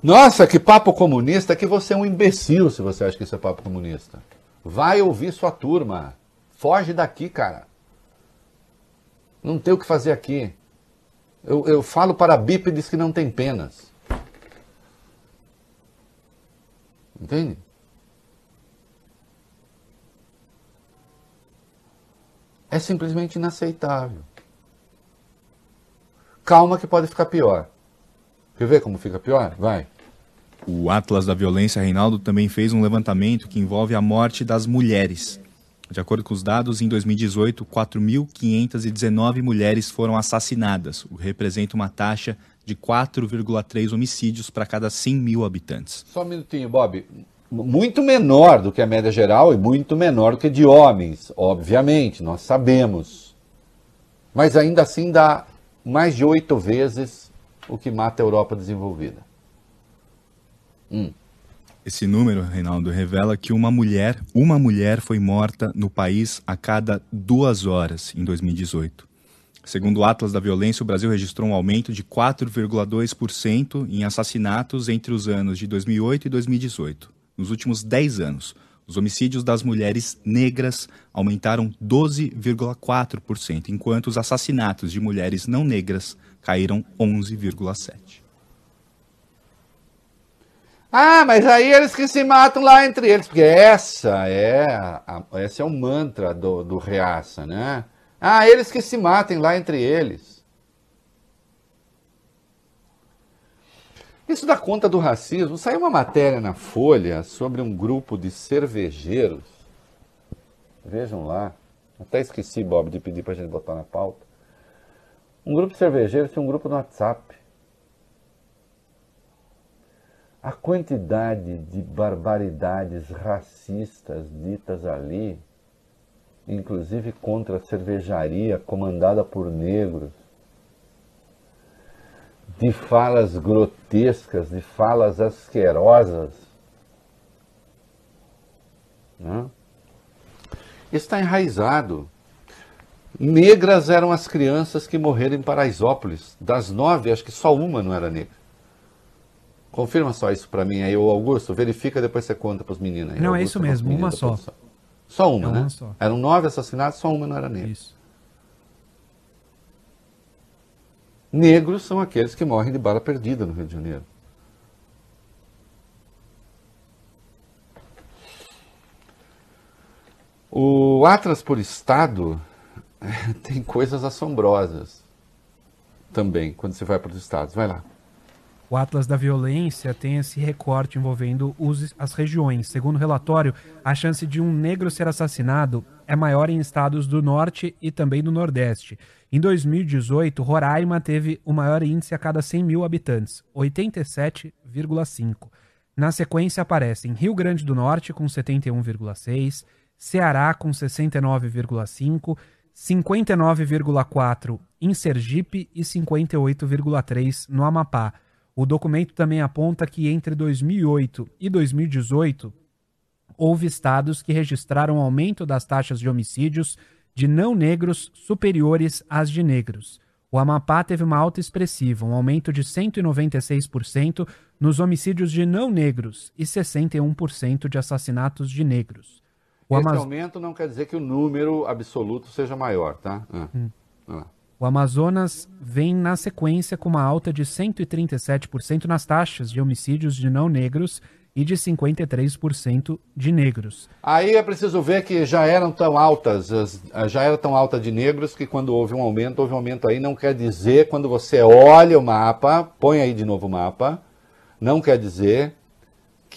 Nossa, que papo comunista, que você é um imbecil se você acha que isso é papo comunista. Vai ouvir sua turma. Foge daqui, cara. Não tem o que fazer aqui. Eu, eu falo para bípedes que não tem penas. Entende? É simplesmente inaceitável. Calma que pode ficar pior. Quer ver como fica pior? Vai. O Atlas da Violência, Reinaldo, também fez um levantamento que envolve a morte das mulheres. De acordo com os dados, em 2018, 4.519 mulheres foram assassinadas, o que representa uma taxa de 4,3 homicídios para cada 100 mil habitantes. Só um minutinho, Bob. Muito menor do que a média geral e muito menor do que de homens, obviamente, nós sabemos. Mas ainda assim dá mais de oito vezes o que mata a Europa desenvolvida. Hum. Esse número, Reinaldo, revela que uma mulher, uma mulher foi morta no país a cada duas horas em 2018. Segundo o Atlas da Violência, o Brasil registrou um aumento de 4,2% em assassinatos entre os anos de 2008 e 2018. Nos últimos 10 anos, os homicídios das mulheres negras aumentaram 12,4%, enquanto os assassinatos de mulheres não negras caíram 11,7%. Ah, mas aí eles que se matam lá entre eles, porque essa é, a, esse é o mantra do, do Reaça, né? Ah, eles que se matem lá entre eles. Isso dá conta do racismo. Saiu uma matéria na Folha sobre um grupo de cervejeiros. Vejam lá. Até esqueci, Bob, de pedir para a gente botar na pauta. Um grupo de cervejeiros tem um grupo no WhatsApp. A quantidade de barbaridades racistas ditas ali inclusive contra a cervejaria comandada por negros, de falas grotescas, de falas asquerosas. Né? Está enraizado. Negras eram as crianças que morreram em Paraisópolis. Das nove, acho que só uma não era negra. Confirma só isso para mim aí, Augusto. Verifica, depois você conta para os meninos aí. Não, Augusto, é isso mesmo, uma só. Produção. Só uma, É né? uma só. Eram nove assassinatos, só uma não era negra. Isso. Negros são aqueles que morrem de bala perdida no Rio de Janeiro. O Atlas por Estado [LAUGHS] tem coisas assombrosas também quando você vai para os estados. Vai lá. O Atlas da Violência tem esse recorte envolvendo os- as regiões. Segundo o relatório, a chance de um negro ser assassinado é maior em estados do Norte e também do Nordeste. Em 2018, Roraima teve o maior índice a cada 100 mil habitantes, 87,5. Na sequência aparecem Rio Grande do Norte com 71,6, Ceará com 69,5, 59,4 em Sergipe e 58,3 no Amapá. O documento também aponta que entre 2008 e 2018 houve estados que registraram aumento das taxas de homicídios de não negros superiores às de negros. O Amapá teve uma alta expressiva, um aumento de 196% nos homicídios de não negros e 61% de assassinatos de negros. O, Esse Amaz- aumento não quer dizer que o número absoluto seja maior, tá? Ah. Vai lá. o Amazonas vem na sequência com uma alta de 137% nas taxas de homicídios de não negros e de 53% de negros. Aí é preciso ver que já eram tão altas, já era tão alta de negros que quando houve um aumento, houve um aumento aí, não quer dizer, quando você olha o mapa, põe aí de novo o mapa, não quer dizer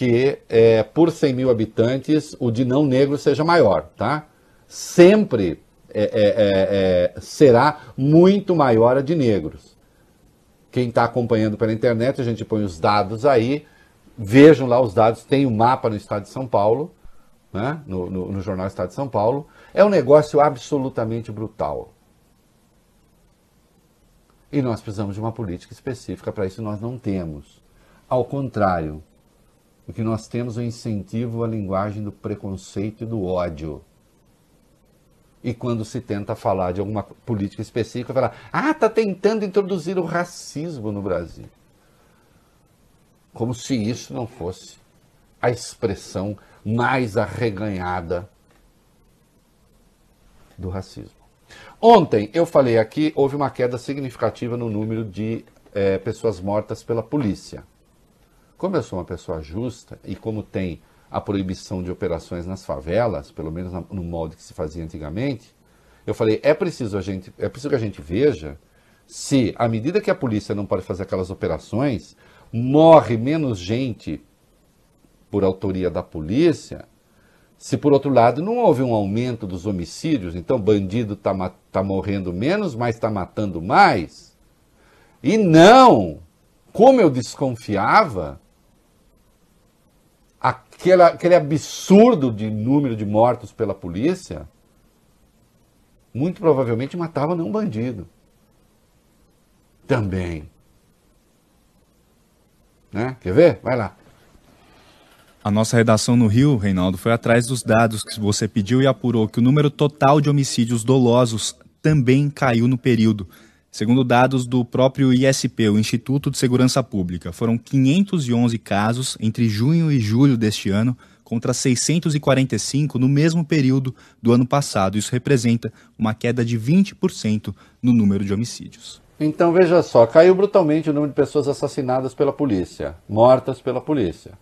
que é, por 100 mil habitantes o de não negro seja maior, tá? Sempre é, é, é, é será muito maior a de negros. Quem está acompanhando pela internet, a gente põe os dados aí, Vejam lá os dados, tem o um mapa no estado de São Paulo, né? no, no, no jornal Estado de São Paulo. É um negócio absolutamente brutal. E nós precisamos de uma política específica, para isso nós não temos. Ao contrário, o que nós temos é incentivo à linguagem do preconceito e do ódio. E quando se tenta falar de alguma política específica, fala, ah, está tentando introduzir o racismo no Brasil como se isso não fosse a expressão mais arreganhada do racismo. Ontem eu falei aqui, houve uma queda significativa no número de é, pessoas mortas pela polícia. Como eu sou uma pessoa justa e como tem a proibição de operações nas favelas, pelo menos no modo que se fazia antigamente, eu falei, é preciso, a gente, é preciso que a gente veja se, à medida que a polícia não pode fazer aquelas operações, morre menos gente por autoria da polícia, se por outro lado não houve um aumento dos homicídios, então bandido está tá morrendo menos, mas está matando mais, e não, como eu desconfiava, aquele, aquele absurdo de número de mortos pela polícia, muito provavelmente matava não bandido. Também. Né? Quer ver? Vai lá. A nossa redação no Rio, Reinaldo, foi atrás dos dados que você pediu e apurou que o número total de homicídios dolosos também caiu no período. Segundo dados do próprio ISP, o Instituto de Segurança Pública, foram 511 casos entre junho e julho deste ano, contra 645 no mesmo período do ano passado. Isso representa uma queda de 20% no número de homicídios. Então veja só, caiu brutalmente o número de pessoas assassinadas pela polícia, mortas pela polícia.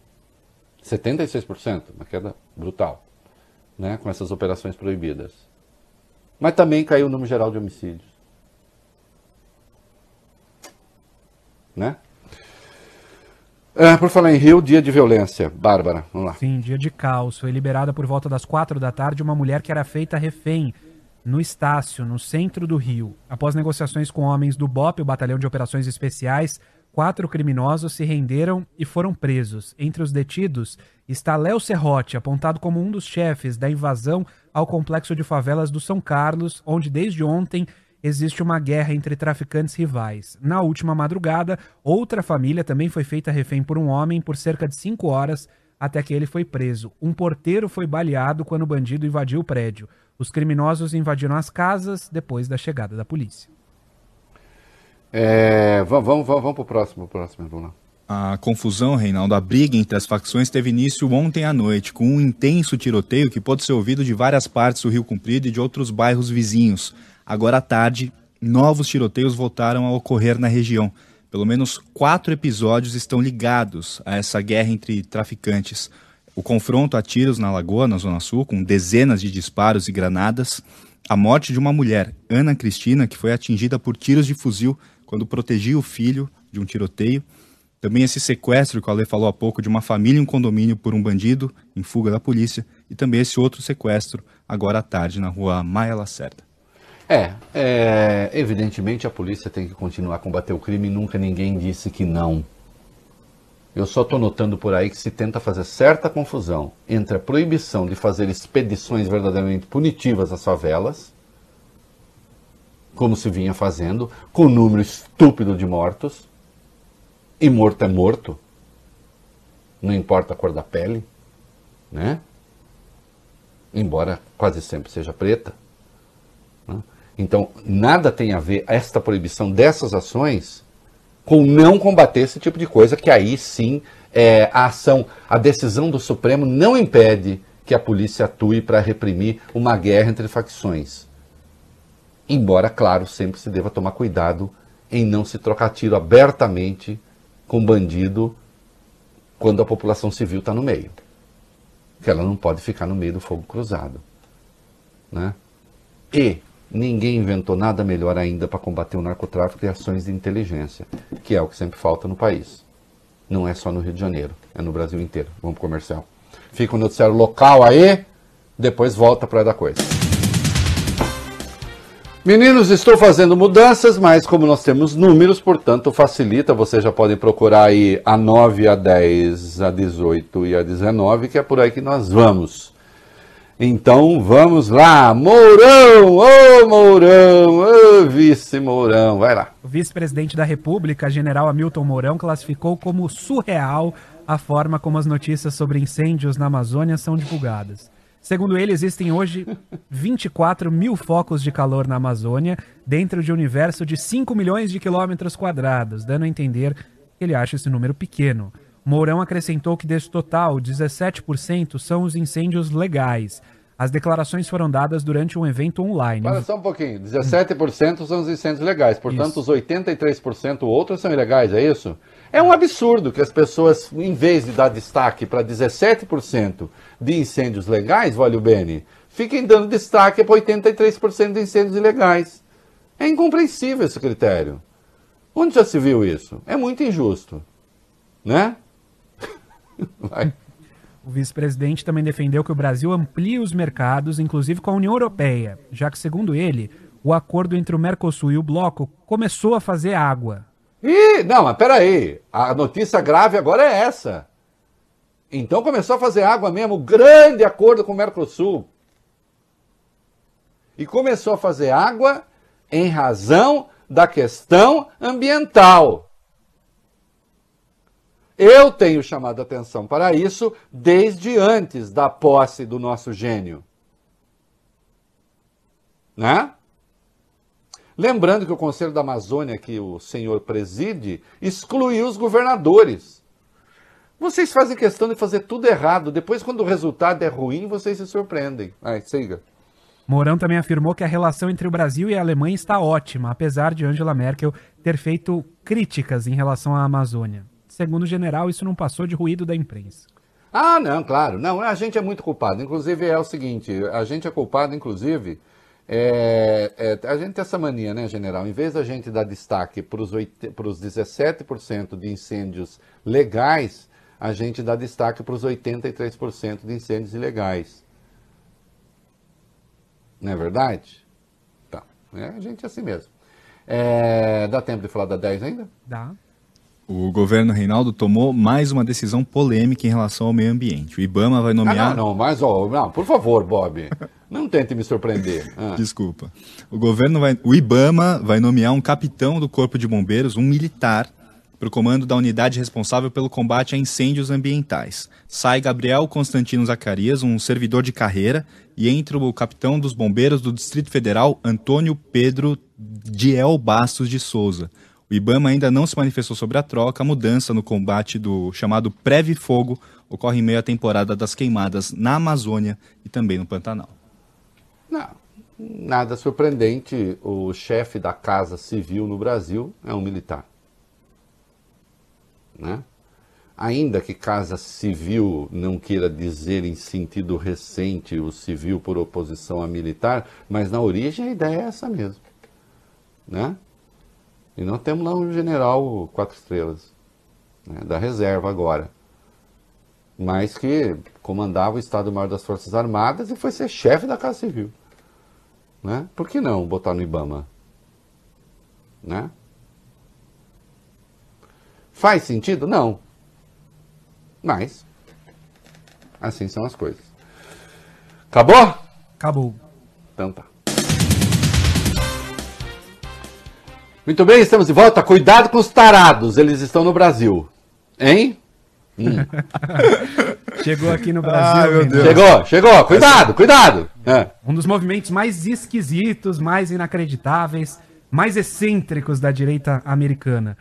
76%, uma queda brutal, né, com essas operações proibidas. Mas também caiu o número geral de homicídios. Né? É, por falar em Rio, dia de violência. Bárbara, vamos lá. Sim, dia de caos. Foi liberada por volta das quatro da tarde uma mulher que era feita refém no Estácio, no centro do Rio. Após negociações com homens do BOP, o Batalhão de Operações Especiais, quatro criminosos se renderam e foram presos. Entre os detidos está Léo Serrote, apontado como um dos chefes da invasão ao complexo de favelas do São Carlos, onde desde ontem existe uma guerra entre traficantes rivais. Na última madrugada, outra família também foi feita refém por um homem por cerca de cinco horas até que ele foi preso. Um porteiro foi baleado quando o bandido invadiu o prédio. Os criminosos invadiram as casas depois da chegada da polícia. É, vamos, vamos, vamos para o próximo, próximo, vamos lá. A confusão, Reinaldo, a briga entre as facções teve início ontem à noite, com um intenso tiroteio que pode ser ouvido de várias partes do Rio Comprido e de outros bairros vizinhos. Agora à tarde, novos tiroteios voltaram a ocorrer na região. Pelo menos quatro episódios estão ligados a essa guerra entre traficantes o confronto a tiros na Lagoa, na Zona Sul, com dezenas de disparos e granadas, a morte de uma mulher, Ana Cristina, que foi atingida por tiros de fuzil quando protegia o filho de um tiroteio. Também esse sequestro que o Ale falou há pouco de uma família em um condomínio por um bandido em fuga da polícia. E também esse outro sequestro agora à tarde na rua Maia Lacerda. É, é, evidentemente a polícia tem que continuar a combater o crime. Nunca ninguém disse que não. Eu só estou notando por aí que se tenta fazer certa confusão entre a proibição de fazer expedições verdadeiramente punitivas às favelas, como se vinha fazendo, com um número estúpido de mortos, e morto é morto, não importa a cor da pele, né? Embora quase sempre seja preta. Então, nada tem a ver esta proibição dessas ações com não combater esse tipo de coisa, que aí sim é, a ação, a decisão do Supremo não impede que a polícia atue para reprimir uma guerra entre facções. Embora, claro, sempre se deva tomar cuidado em não se trocar tiro abertamente com bandido quando a população civil está no meio. Que ela não pode ficar no meio do fogo cruzado. Né? E ninguém inventou nada melhor ainda para combater o narcotráfico e ações de inteligência, que é o que sempre falta no país. Não é só no Rio de Janeiro, é no Brasil inteiro. Vamos pro comercial. Fica o noticiário local aí, depois volta para da coisa. Meninos, estou fazendo mudanças, mas como nós temos números, portanto facilita. Vocês já podem procurar aí a 9, a 10, a 18 e a 19, que é por aí que nós vamos. Então vamos lá, Mourão, ô oh, Mourão, ô oh, vice Mourão, vai lá. O vice-presidente da República, general Hamilton Mourão, classificou como surreal a forma como as notícias sobre incêndios na Amazônia são divulgadas. Segundo ele, existem hoje [LAUGHS] 24 mil focos de calor na Amazônia, dentro de um universo de 5 milhões de quilômetros quadrados, dando a entender que ele acha esse número pequeno. Mourão acrescentou que desse total, 17% são os incêndios legais. As declarações foram dadas durante um evento online. Para só um pouquinho, 17% são os incêndios legais, portanto isso. os 83% outros são ilegais, é isso? É um absurdo que as pessoas, em vez de dar destaque para 17% de incêndios legais, vale o Bene, fiquem dando destaque para 83% de incêndios ilegais. É incompreensível esse critério. Onde já se viu isso? É muito injusto. Né? Vai. O vice-presidente também defendeu que o Brasil amplie os mercados, inclusive com a União Europeia, já que, segundo ele, o acordo entre o Mercosul e o Bloco começou a fazer água. Ih, não, mas peraí. A notícia grave agora é essa. Então começou a fazer água mesmo, grande acordo com o Mercosul. E começou a fazer água em razão da questão ambiental. Eu tenho chamado atenção para isso desde antes da posse do nosso gênio. Né? Lembrando que o Conselho da Amazônia, que o senhor preside, excluiu os governadores. Vocês fazem questão de fazer tudo errado. Depois, quando o resultado é ruim, vocês se surpreendem. Ai, siga. Mourão também afirmou que a relação entre o Brasil e a Alemanha está ótima, apesar de Angela Merkel ter feito críticas em relação à Amazônia. Segundo o general, isso não passou de ruído da imprensa. Ah, não, claro. Não, a gente é muito culpado. Inclusive, é o seguinte: a gente é culpado, inclusive, é, é, a gente tem essa mania, né, general? Em vez da gente dar destaque para os 17% de incêndios legais, a gente dá destaque para os 83% de incêndios ilegais. Não é verdade? Tá. É, a gente é assim mesmo. É, dá tempo de falar da 10 ainda? Dá. O governo Reinaldo tomou mais uma decisão polêmica em relação ao meio ambiente. O IBAMA vai nomear. Ah, não, não, mas, ó, não, por favor, Bob. [LAUGHS] Não tente me surpreender. Ah. Desculpa. O governo vai. O IBAMA vai nomear um capitão do Corpo de Bombeiros, um militar, para o comando da unidade responsável pelo combate a incêndios ambientais. Sai Gabriel Constantino Zacarias, um servidor de carreira, e entra o capitão dos bombeiros do Distrito Federal, Antônio Pedro Diel Bastos de Souza. O IBAMA ainda não se manifestou sobre a troca. A mudança no combate do chamado Preve Fogo ocorre em meio à temporada das queimadas na Amazônia e também no Pantanal. Não, nada surpreendente. O chefe da Casa Civil no Brasil é um militar. Né? Ainda que Casa Civil não queira dizer em sentido recente o civil por oposição a militar, mas na origem a ideia é essa mesmo. Né? E nós temos lá um general quatro estrelas, né, da reserva agora, mas que comandava o Estado-Maior das Forças Armadas e foi ser chefe da Casa Civil. Né? Por que não botar no Ibama? Né? Faz sentido? Não. Mas, assim são as coisas. Acabou? Acabou. Então tá. Muito bem, estamos de volta. Cuidado com os tarados, eles estão no Brasil. Hein? Hum. [LAUGHS] Chegou aqui no Brasil. Ai, chegou, chegou. Cuidado, cuidado. É. Um dos movimentos mais esquisitos, mais inacreditáveis, mais excêntricos da direita americana.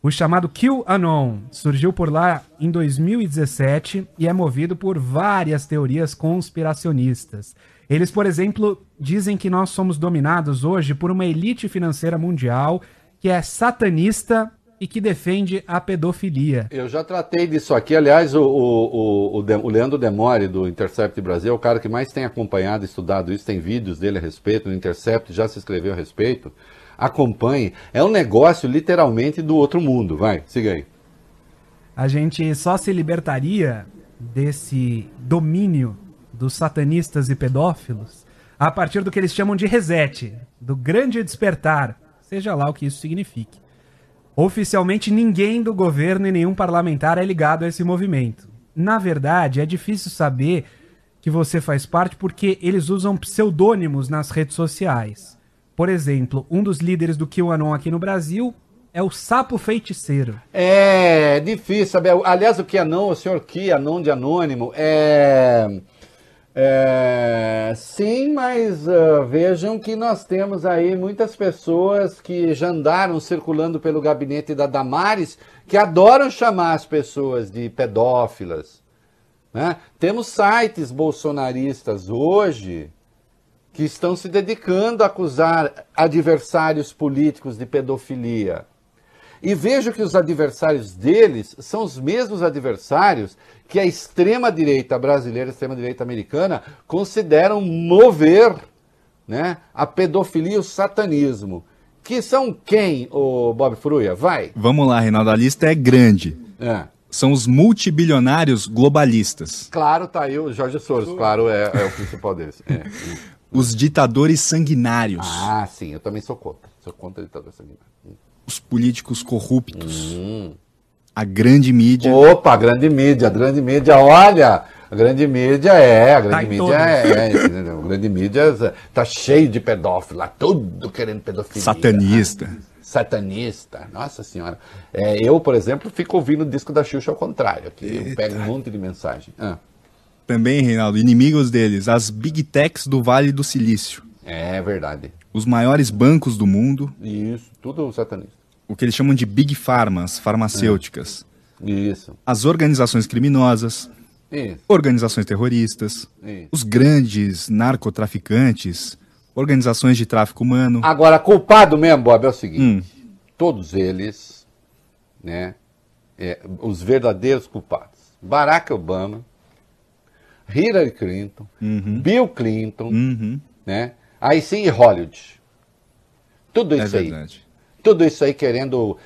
O chamado QAnon surgiu por lá em 2017 e é movido por várias teorias conspiracionistas. Eles, por exemplo, dizem que nós somos dominados hoje por uma elite financeira mundial que é satanista e que defende a pedofilia. Eu já tratei disso aqui. Aliás, o, o, o, o Leandro Demore, do Intercept Brasil, é o cara que mais tem acompanhado, estudado isso, tem vídeos dele a respeito, no Intercept já se escreveu a respeito. Acompanhe. É um negócio literalmente do outro mundo. Vai, siga aí. A gente só se libertaria desse domínio dos satanistas e pedófilos a partir do que eles chamam de reset, do grande despertar, seja lá o que isso signifique. Oficialmente, ninguém do governo e nenhum parlamentar é ligado a esse movimento. Na verdade, é difícil saber que você faz parte porque eles usam pseudônimos nas redes sociais. Por exemplo, um dos líderes do QAnon aqui no Brasil é o Sapo Feiticeiro. É difícil saber. Aliás, o QAnon, o senhor QAnon de Anônimo, é é, sim, mas uh, vejam que nós temos aí muitas pessoas que já andaram circulando pelo gabinete da Damares que adoram chamar as pessoas de pedófilas. Né? Temos sites bolsonaristas hoje que estão se dedicando a acusar adversários políticos de pedofilia. E vejo que os adversários deles são os mesmos adversários que a extrema-direita brasileira, a extrema-direita americana, consideram mover né, a pedofilia e o satanismo. Que são quem, o Bob Fruia? Vai. Vamos lá, Reinaldo, a lista é grande. É. São os multibilionários globalistas. Claro, tá aí o Jorge Soros, claro, é, é o principal deles. É. Os ditadores sanguinários. Ah, sim, eu também sou contra. Sou contra ditador sanguinário os políticos corruptos. Hum. A grande mídia. Opa, a grande mídia, a grande mídia, olha, a grande mídia é, a grande tá mídia é, é, a grande mídia tá cheio de pedófilo lá, tudo querendo pedofilia. Satanista. Satanista, nossa senhora. É, eu, por exemplo, fico ouvindo o disco da Xuxa ao contrário, aqui eu pego um monte de mensagem. Ah. Também, Reinaldo, inimigos deles, as big techs do Vale do Silício. É verdade os maiores bancos do mundo. Isso, tudo satanista. O que eles chamam de big pharmas, farmacêuticas. Isso. As organizações criminosas. Isso. Organizações terroristas. Isso. Os grandes narcotraficantes. Organizações de tráfico humano. Agora, culpado mesmo, Bob, é o seguinte: hum. todos eles, né, é, os verdadeiros culpados. Barack Obama, Hillary Clinton, uhum. Bill Clinton, uhum. né? Aí sim, Hollywood. Tudo é isso é aí. Tudo isso aí querendo,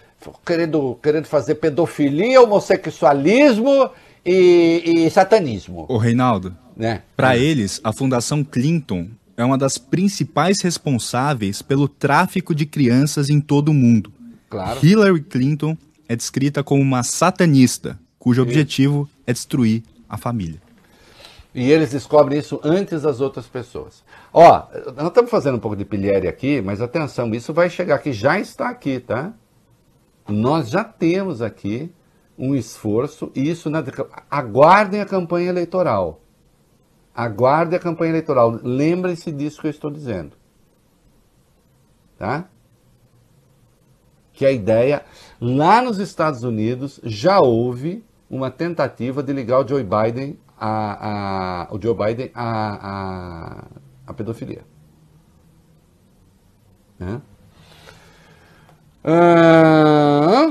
querendo, querendo fazer pedofilia, homossexualismo e, e satanismo. O Reinaldo, né? para é. eles, a Fundação Clinton é uma das principais responsáveis pelo tráfico de crianças em todo o mundo. Claro. Hillary Clinton é descrita como uma satanista, cujo objetivo é destruir a família. E eles descobrem isso antes das outras pessoas. Ó, nós estamos fazendo um pouco de pilhéria aqui, mas atenção, isso vai chegar aqui, já está aqui, tá? Nós já temos aqui um esforço, e isso na, aguardem a campanha eleitoral. Aguardem a campanha eleitoral. Lembrem-se disso que eu estou dizendo. Tá? Que a ideia, lá nos Estados Unidos, já houve uma tentativa de ligar o Joe Biden a, a, o Joe Biden a, a, a pedofilia. Né? Ah,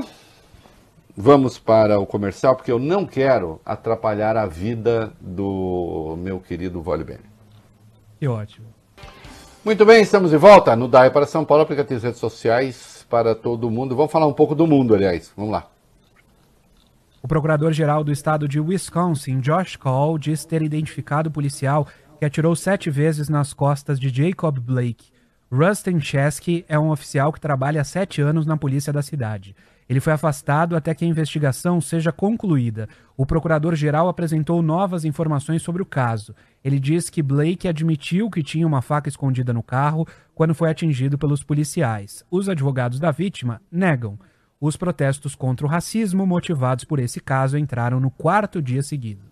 vamos para o comercial, porque eu não quero atrapalhar a vida do meu querido Vole Bene. Que ótimo. Muito bem, estamos de volta no DAI para São Paulo, aplicativos redes sociais para todo mundo. Vamos falar um pouco do mundo, aliás. Vamos lá. O procurador-geral do estado de Wisconsin, Josh Cole, diz ter identificado o policial que atirou sete vezes nas costas de Jacob Blake. Rustin Chesky é um oficial que trabalha há sete anos na polícia da cidade. Ele foi afastado até que a investigação seja concluída. O procurador-geral apresentou novas informações sobre o caso. Ele diz que Blake admitiu que tinha uma faca escondida no carro quando foi atingido pelos policiais. Os advogados da vítima negam. Os protestos contra o racismo motivados por esse caso entraram no quarto dia seguido.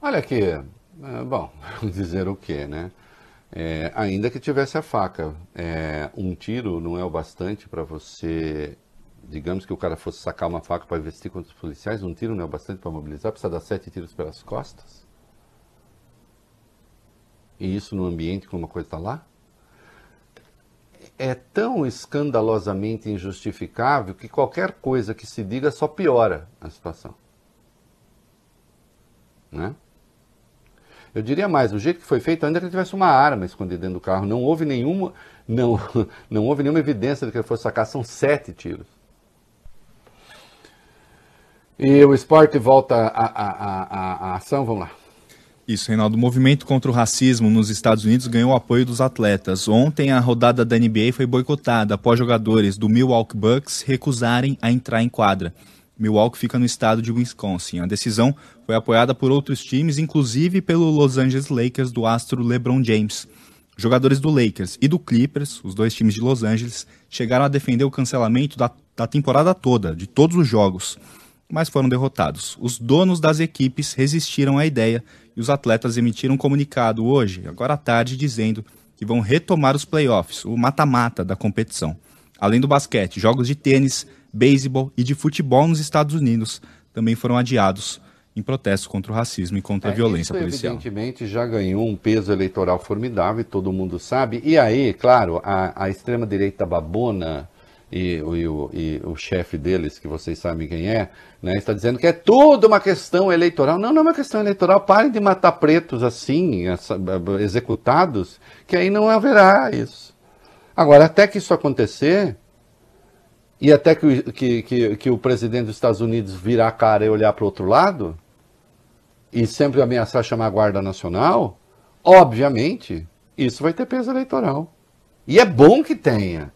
Olha aqui, bom, [LAUGHS] dizer o quê, né? É, ainda que tivesse a faca, é, um tiro não é o bastante para você, digamos que o cara fosse sacar uma faca para investir contra os policiais, um tiro não é o bastante para mobilizar, precisa dar sete tiros pelas costas? E isso no ambiente como uma coisa está lá? é tão escandalosamente injustificável que qualquer coisa que se diga só piora a situação. Né? Eu diria mais, o jeito que foi feito, ainda que ele tivesse uma arma escondida dentro do carro, não houve nenhuma, não, [LAUGHS] não houve nenhuma evidência de que ele fosse sacar, são sete tiros. E o esporte volta à ação, vamos lá. Isso, Reinaldo. O movimento contra o racismo nos Estados Unidos ganhou o apoio dos atletas. Ontem, a rodada da NBA foi boicotada após jogadores do Milwaukee Bucks recusarem a entrar em quadra. Milwaukee fica no estado de Wisconsin. A decisão foi apoiada por outros times, inclusive pelo Los Angeles Lakers do astro LeBron James. Jogadores do Lakers e do Clippers, os dois times de Los Angeles, chegaram a defender o cancelamento da, da temporada toda, de todos os jogos, mas foram derrotados. Os donos das equipes resistiram à ideia e os atletas emitiram um comunicado hoje, agora à tarde, dizendo que vão retomar os playoffs, o mata-mata da competição. Além do basquete, jogos de tênis, beisebol e de futebol nos Estados Unidos também foram adiados em protesto contra o racismo e contra é, a violência isso, policial. Evidentemente já ganhou um peso eleitoral formidável, todo mundo sabe. E aí, claro, a, a extrema-direita babona e, e, o, e o chefe deles, que vocês sabem quem é, né, está dizendo que é tudo uma questão eleitoral. Não, não é uma questão eleitoral. Parem de matar pretos assim, executados, que aí não haverá isso. Agora, até que isso acontecer, e até que, que, que, que o presidente dos Estados Unidos virar a cara e olhar para o outro lado, e sempre ameaçar chamar a Guarda Nacional, obviamente, isso vai ter peso eleitoral. E é bom que tenha.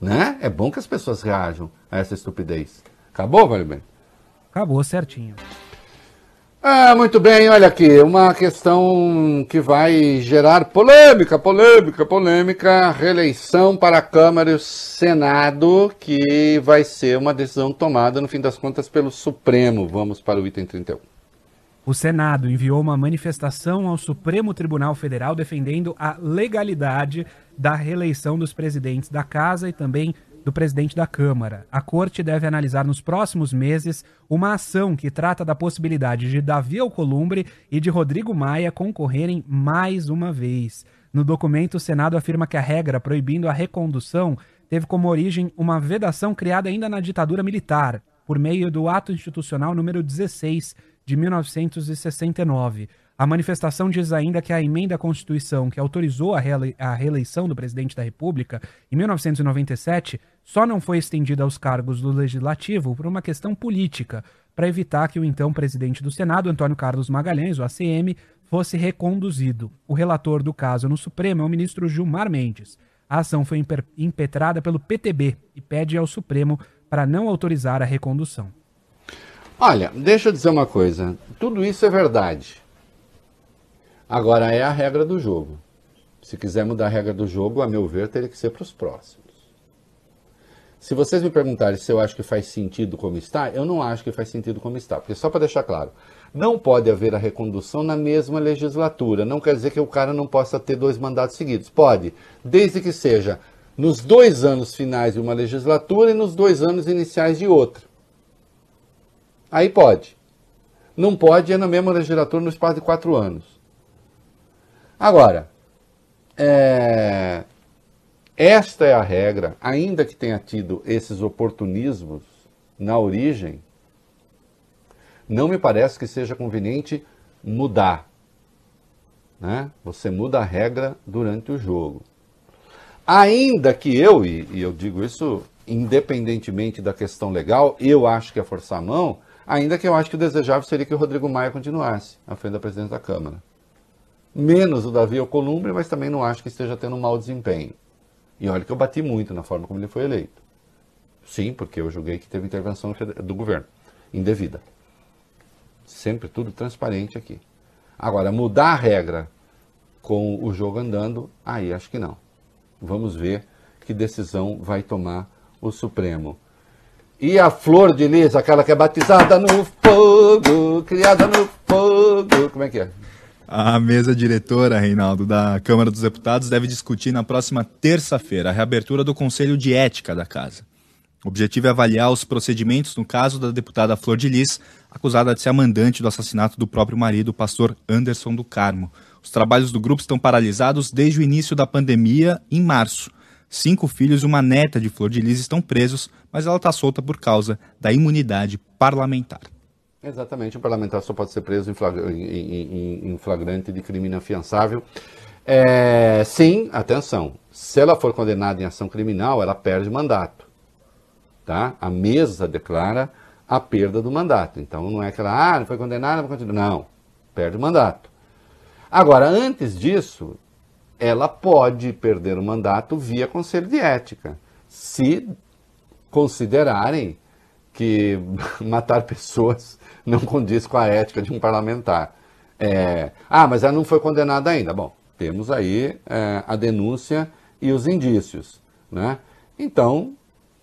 Né? É bom que as pessoas reajam a essa estupidez. Acabou, Vale Bem? Acabou certinho. Ah, muito bem, olha aqui, uma questão que vai gerar polêmica, polêmica, polêmica, reeleição para a Câmara e o Senado, que vai ser uma decisão tomada, no fim das contas, pelo Supremo. Vamos para o item 31. O Senado enviou uma manifestação ao Supremo Tribunal Federal defendendo a legalidade da reeleição dos presidentes da Casa e também do presidente da Câmara. A corte deve analisar nos próximos meses uma ação que trata da possibilidade de Davi Alcolumbre e de Rodrigo Maia concorrerem mais uma vez. No documento, o Senado afirma que a regra proibindo a recondução teve como origem uma vedação criada ainda na ditadura militar, por meio do Ato Institucional número 16 de 1969. A manifestação diz ainda que a emenda à Constituição que autorizou a, a reeleição do presidente da República em 1997 só não foi estendida aos cargos do Legislativo por uma questão política, para evitar que o então presidente do Senado, Antônio Carlos Magalhães, o ACM, fosse reconduzido. O relator do caso no Supremo é o ministro Gilmar Mendes. A ação foi impetrada pelo PTB e pede ao Supremo para não autorizar a recondução. Olha, deixa eu dizer uma coisa. Tudo isso é verdade. Agora é a regra do jogo. Se quiser mudar a regra do jogo, a meu ver, teria que ser para os próximos. Se vocês me perguntarem se eu acho que faz sentido como está, eu não acho que faz sentido como está. Porque só para deixar claro, não pode haver a recondução na mesma legislatura. Não quer dizer que o cara não possa ter dois mandatos seguidos. Pode, desde que seja nos dois anos finais de uma legislatura e nos dois anos iniciais de outra. Aí pode. Não pode é na mesma legislatura no espaço de quatro anos. Agora, é, esta é a regra, ainda que tenha tido esses oportunismos na origem, não me parece que seja conveniente mudar. Né? Você muda a regra durante o jogo. Ainda que eu, e, eu digo isso independentemente da questão legal, eu acho que é forçar a mão, ainda que eu acho que o desejável seria que o Rodrigo Maia continuasse à frente da presidência da Câmara menos o Davi Alcolumbre, mas também não acho que esteja tendo um mau desempenho. E olha que eu bati muito na forma como ele foi eleito. Sim, porque eu julguei que teve intervenção do governo, indevida. Sempre tudo transparente aqui. Agora, mudar a regra com o jogo andando, aí acho que não. Vamos ver que decisão vai tomar o Supremo. E a flor de lis, aquela que é batizada no fogo, criada no fogo, como é que é? A mesa diretora, Reinaldo, da Câmara dos Deputados deve discutir na próxima terça-feira a reabertura do Conselho de Ética da Casa. O objetivo é avaliar os procedimentos no caso da deputada Flor de Lis, acusada de ser a mandante do assassinato do próprio marido, o pastor Anderson do Carmo. Os trabalhos do grupo estão paralisados desde o início da pandemia, em março. cinco filhos e uma neta de Flor de Lis estão presos, mas ela está solta por causa da imunidade parlamentar. Exatamente, o parlamentar só pode ser preso em flagrante de crime inafiançável. É, sim, atenção, se ela for condenada em ação criminal, ela perde mandato. Tá? A mesa declara a perda do mandato. Então não é que ela, ah, não foi condenada, vai continuar. Não, perde o mandato. Agora, antes disso, ela pode perder o mandato via conselho de ética, se considerarem que [LAUGHS] matar pessoas não condiz com a ética de um parlamentar. É, ah, mas ela não foi condenada ainda. Bom, temos aí é, a denúncia e os indícios. Né? Então,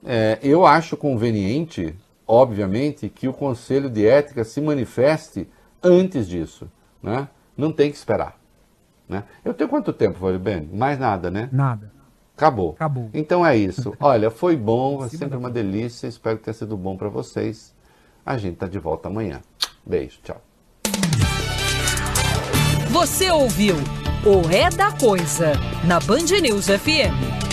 é, eu acho conveniente, obviamente, que o Conselho de Ética se manifeste antes disso. Né? Não tem que esperar. Né? Eu tenho quanto tempo, bem? Mais nada, né? Nada. Acabou. Acabou. Então é isso. [LAUGHS] Olha, foi bom, é sempre uma delícia. Espero que tenha sido bom para vocês. A gente está de volta amanhã. Beijo, tchau. Você ouviu o É da Coisa na Band News FM.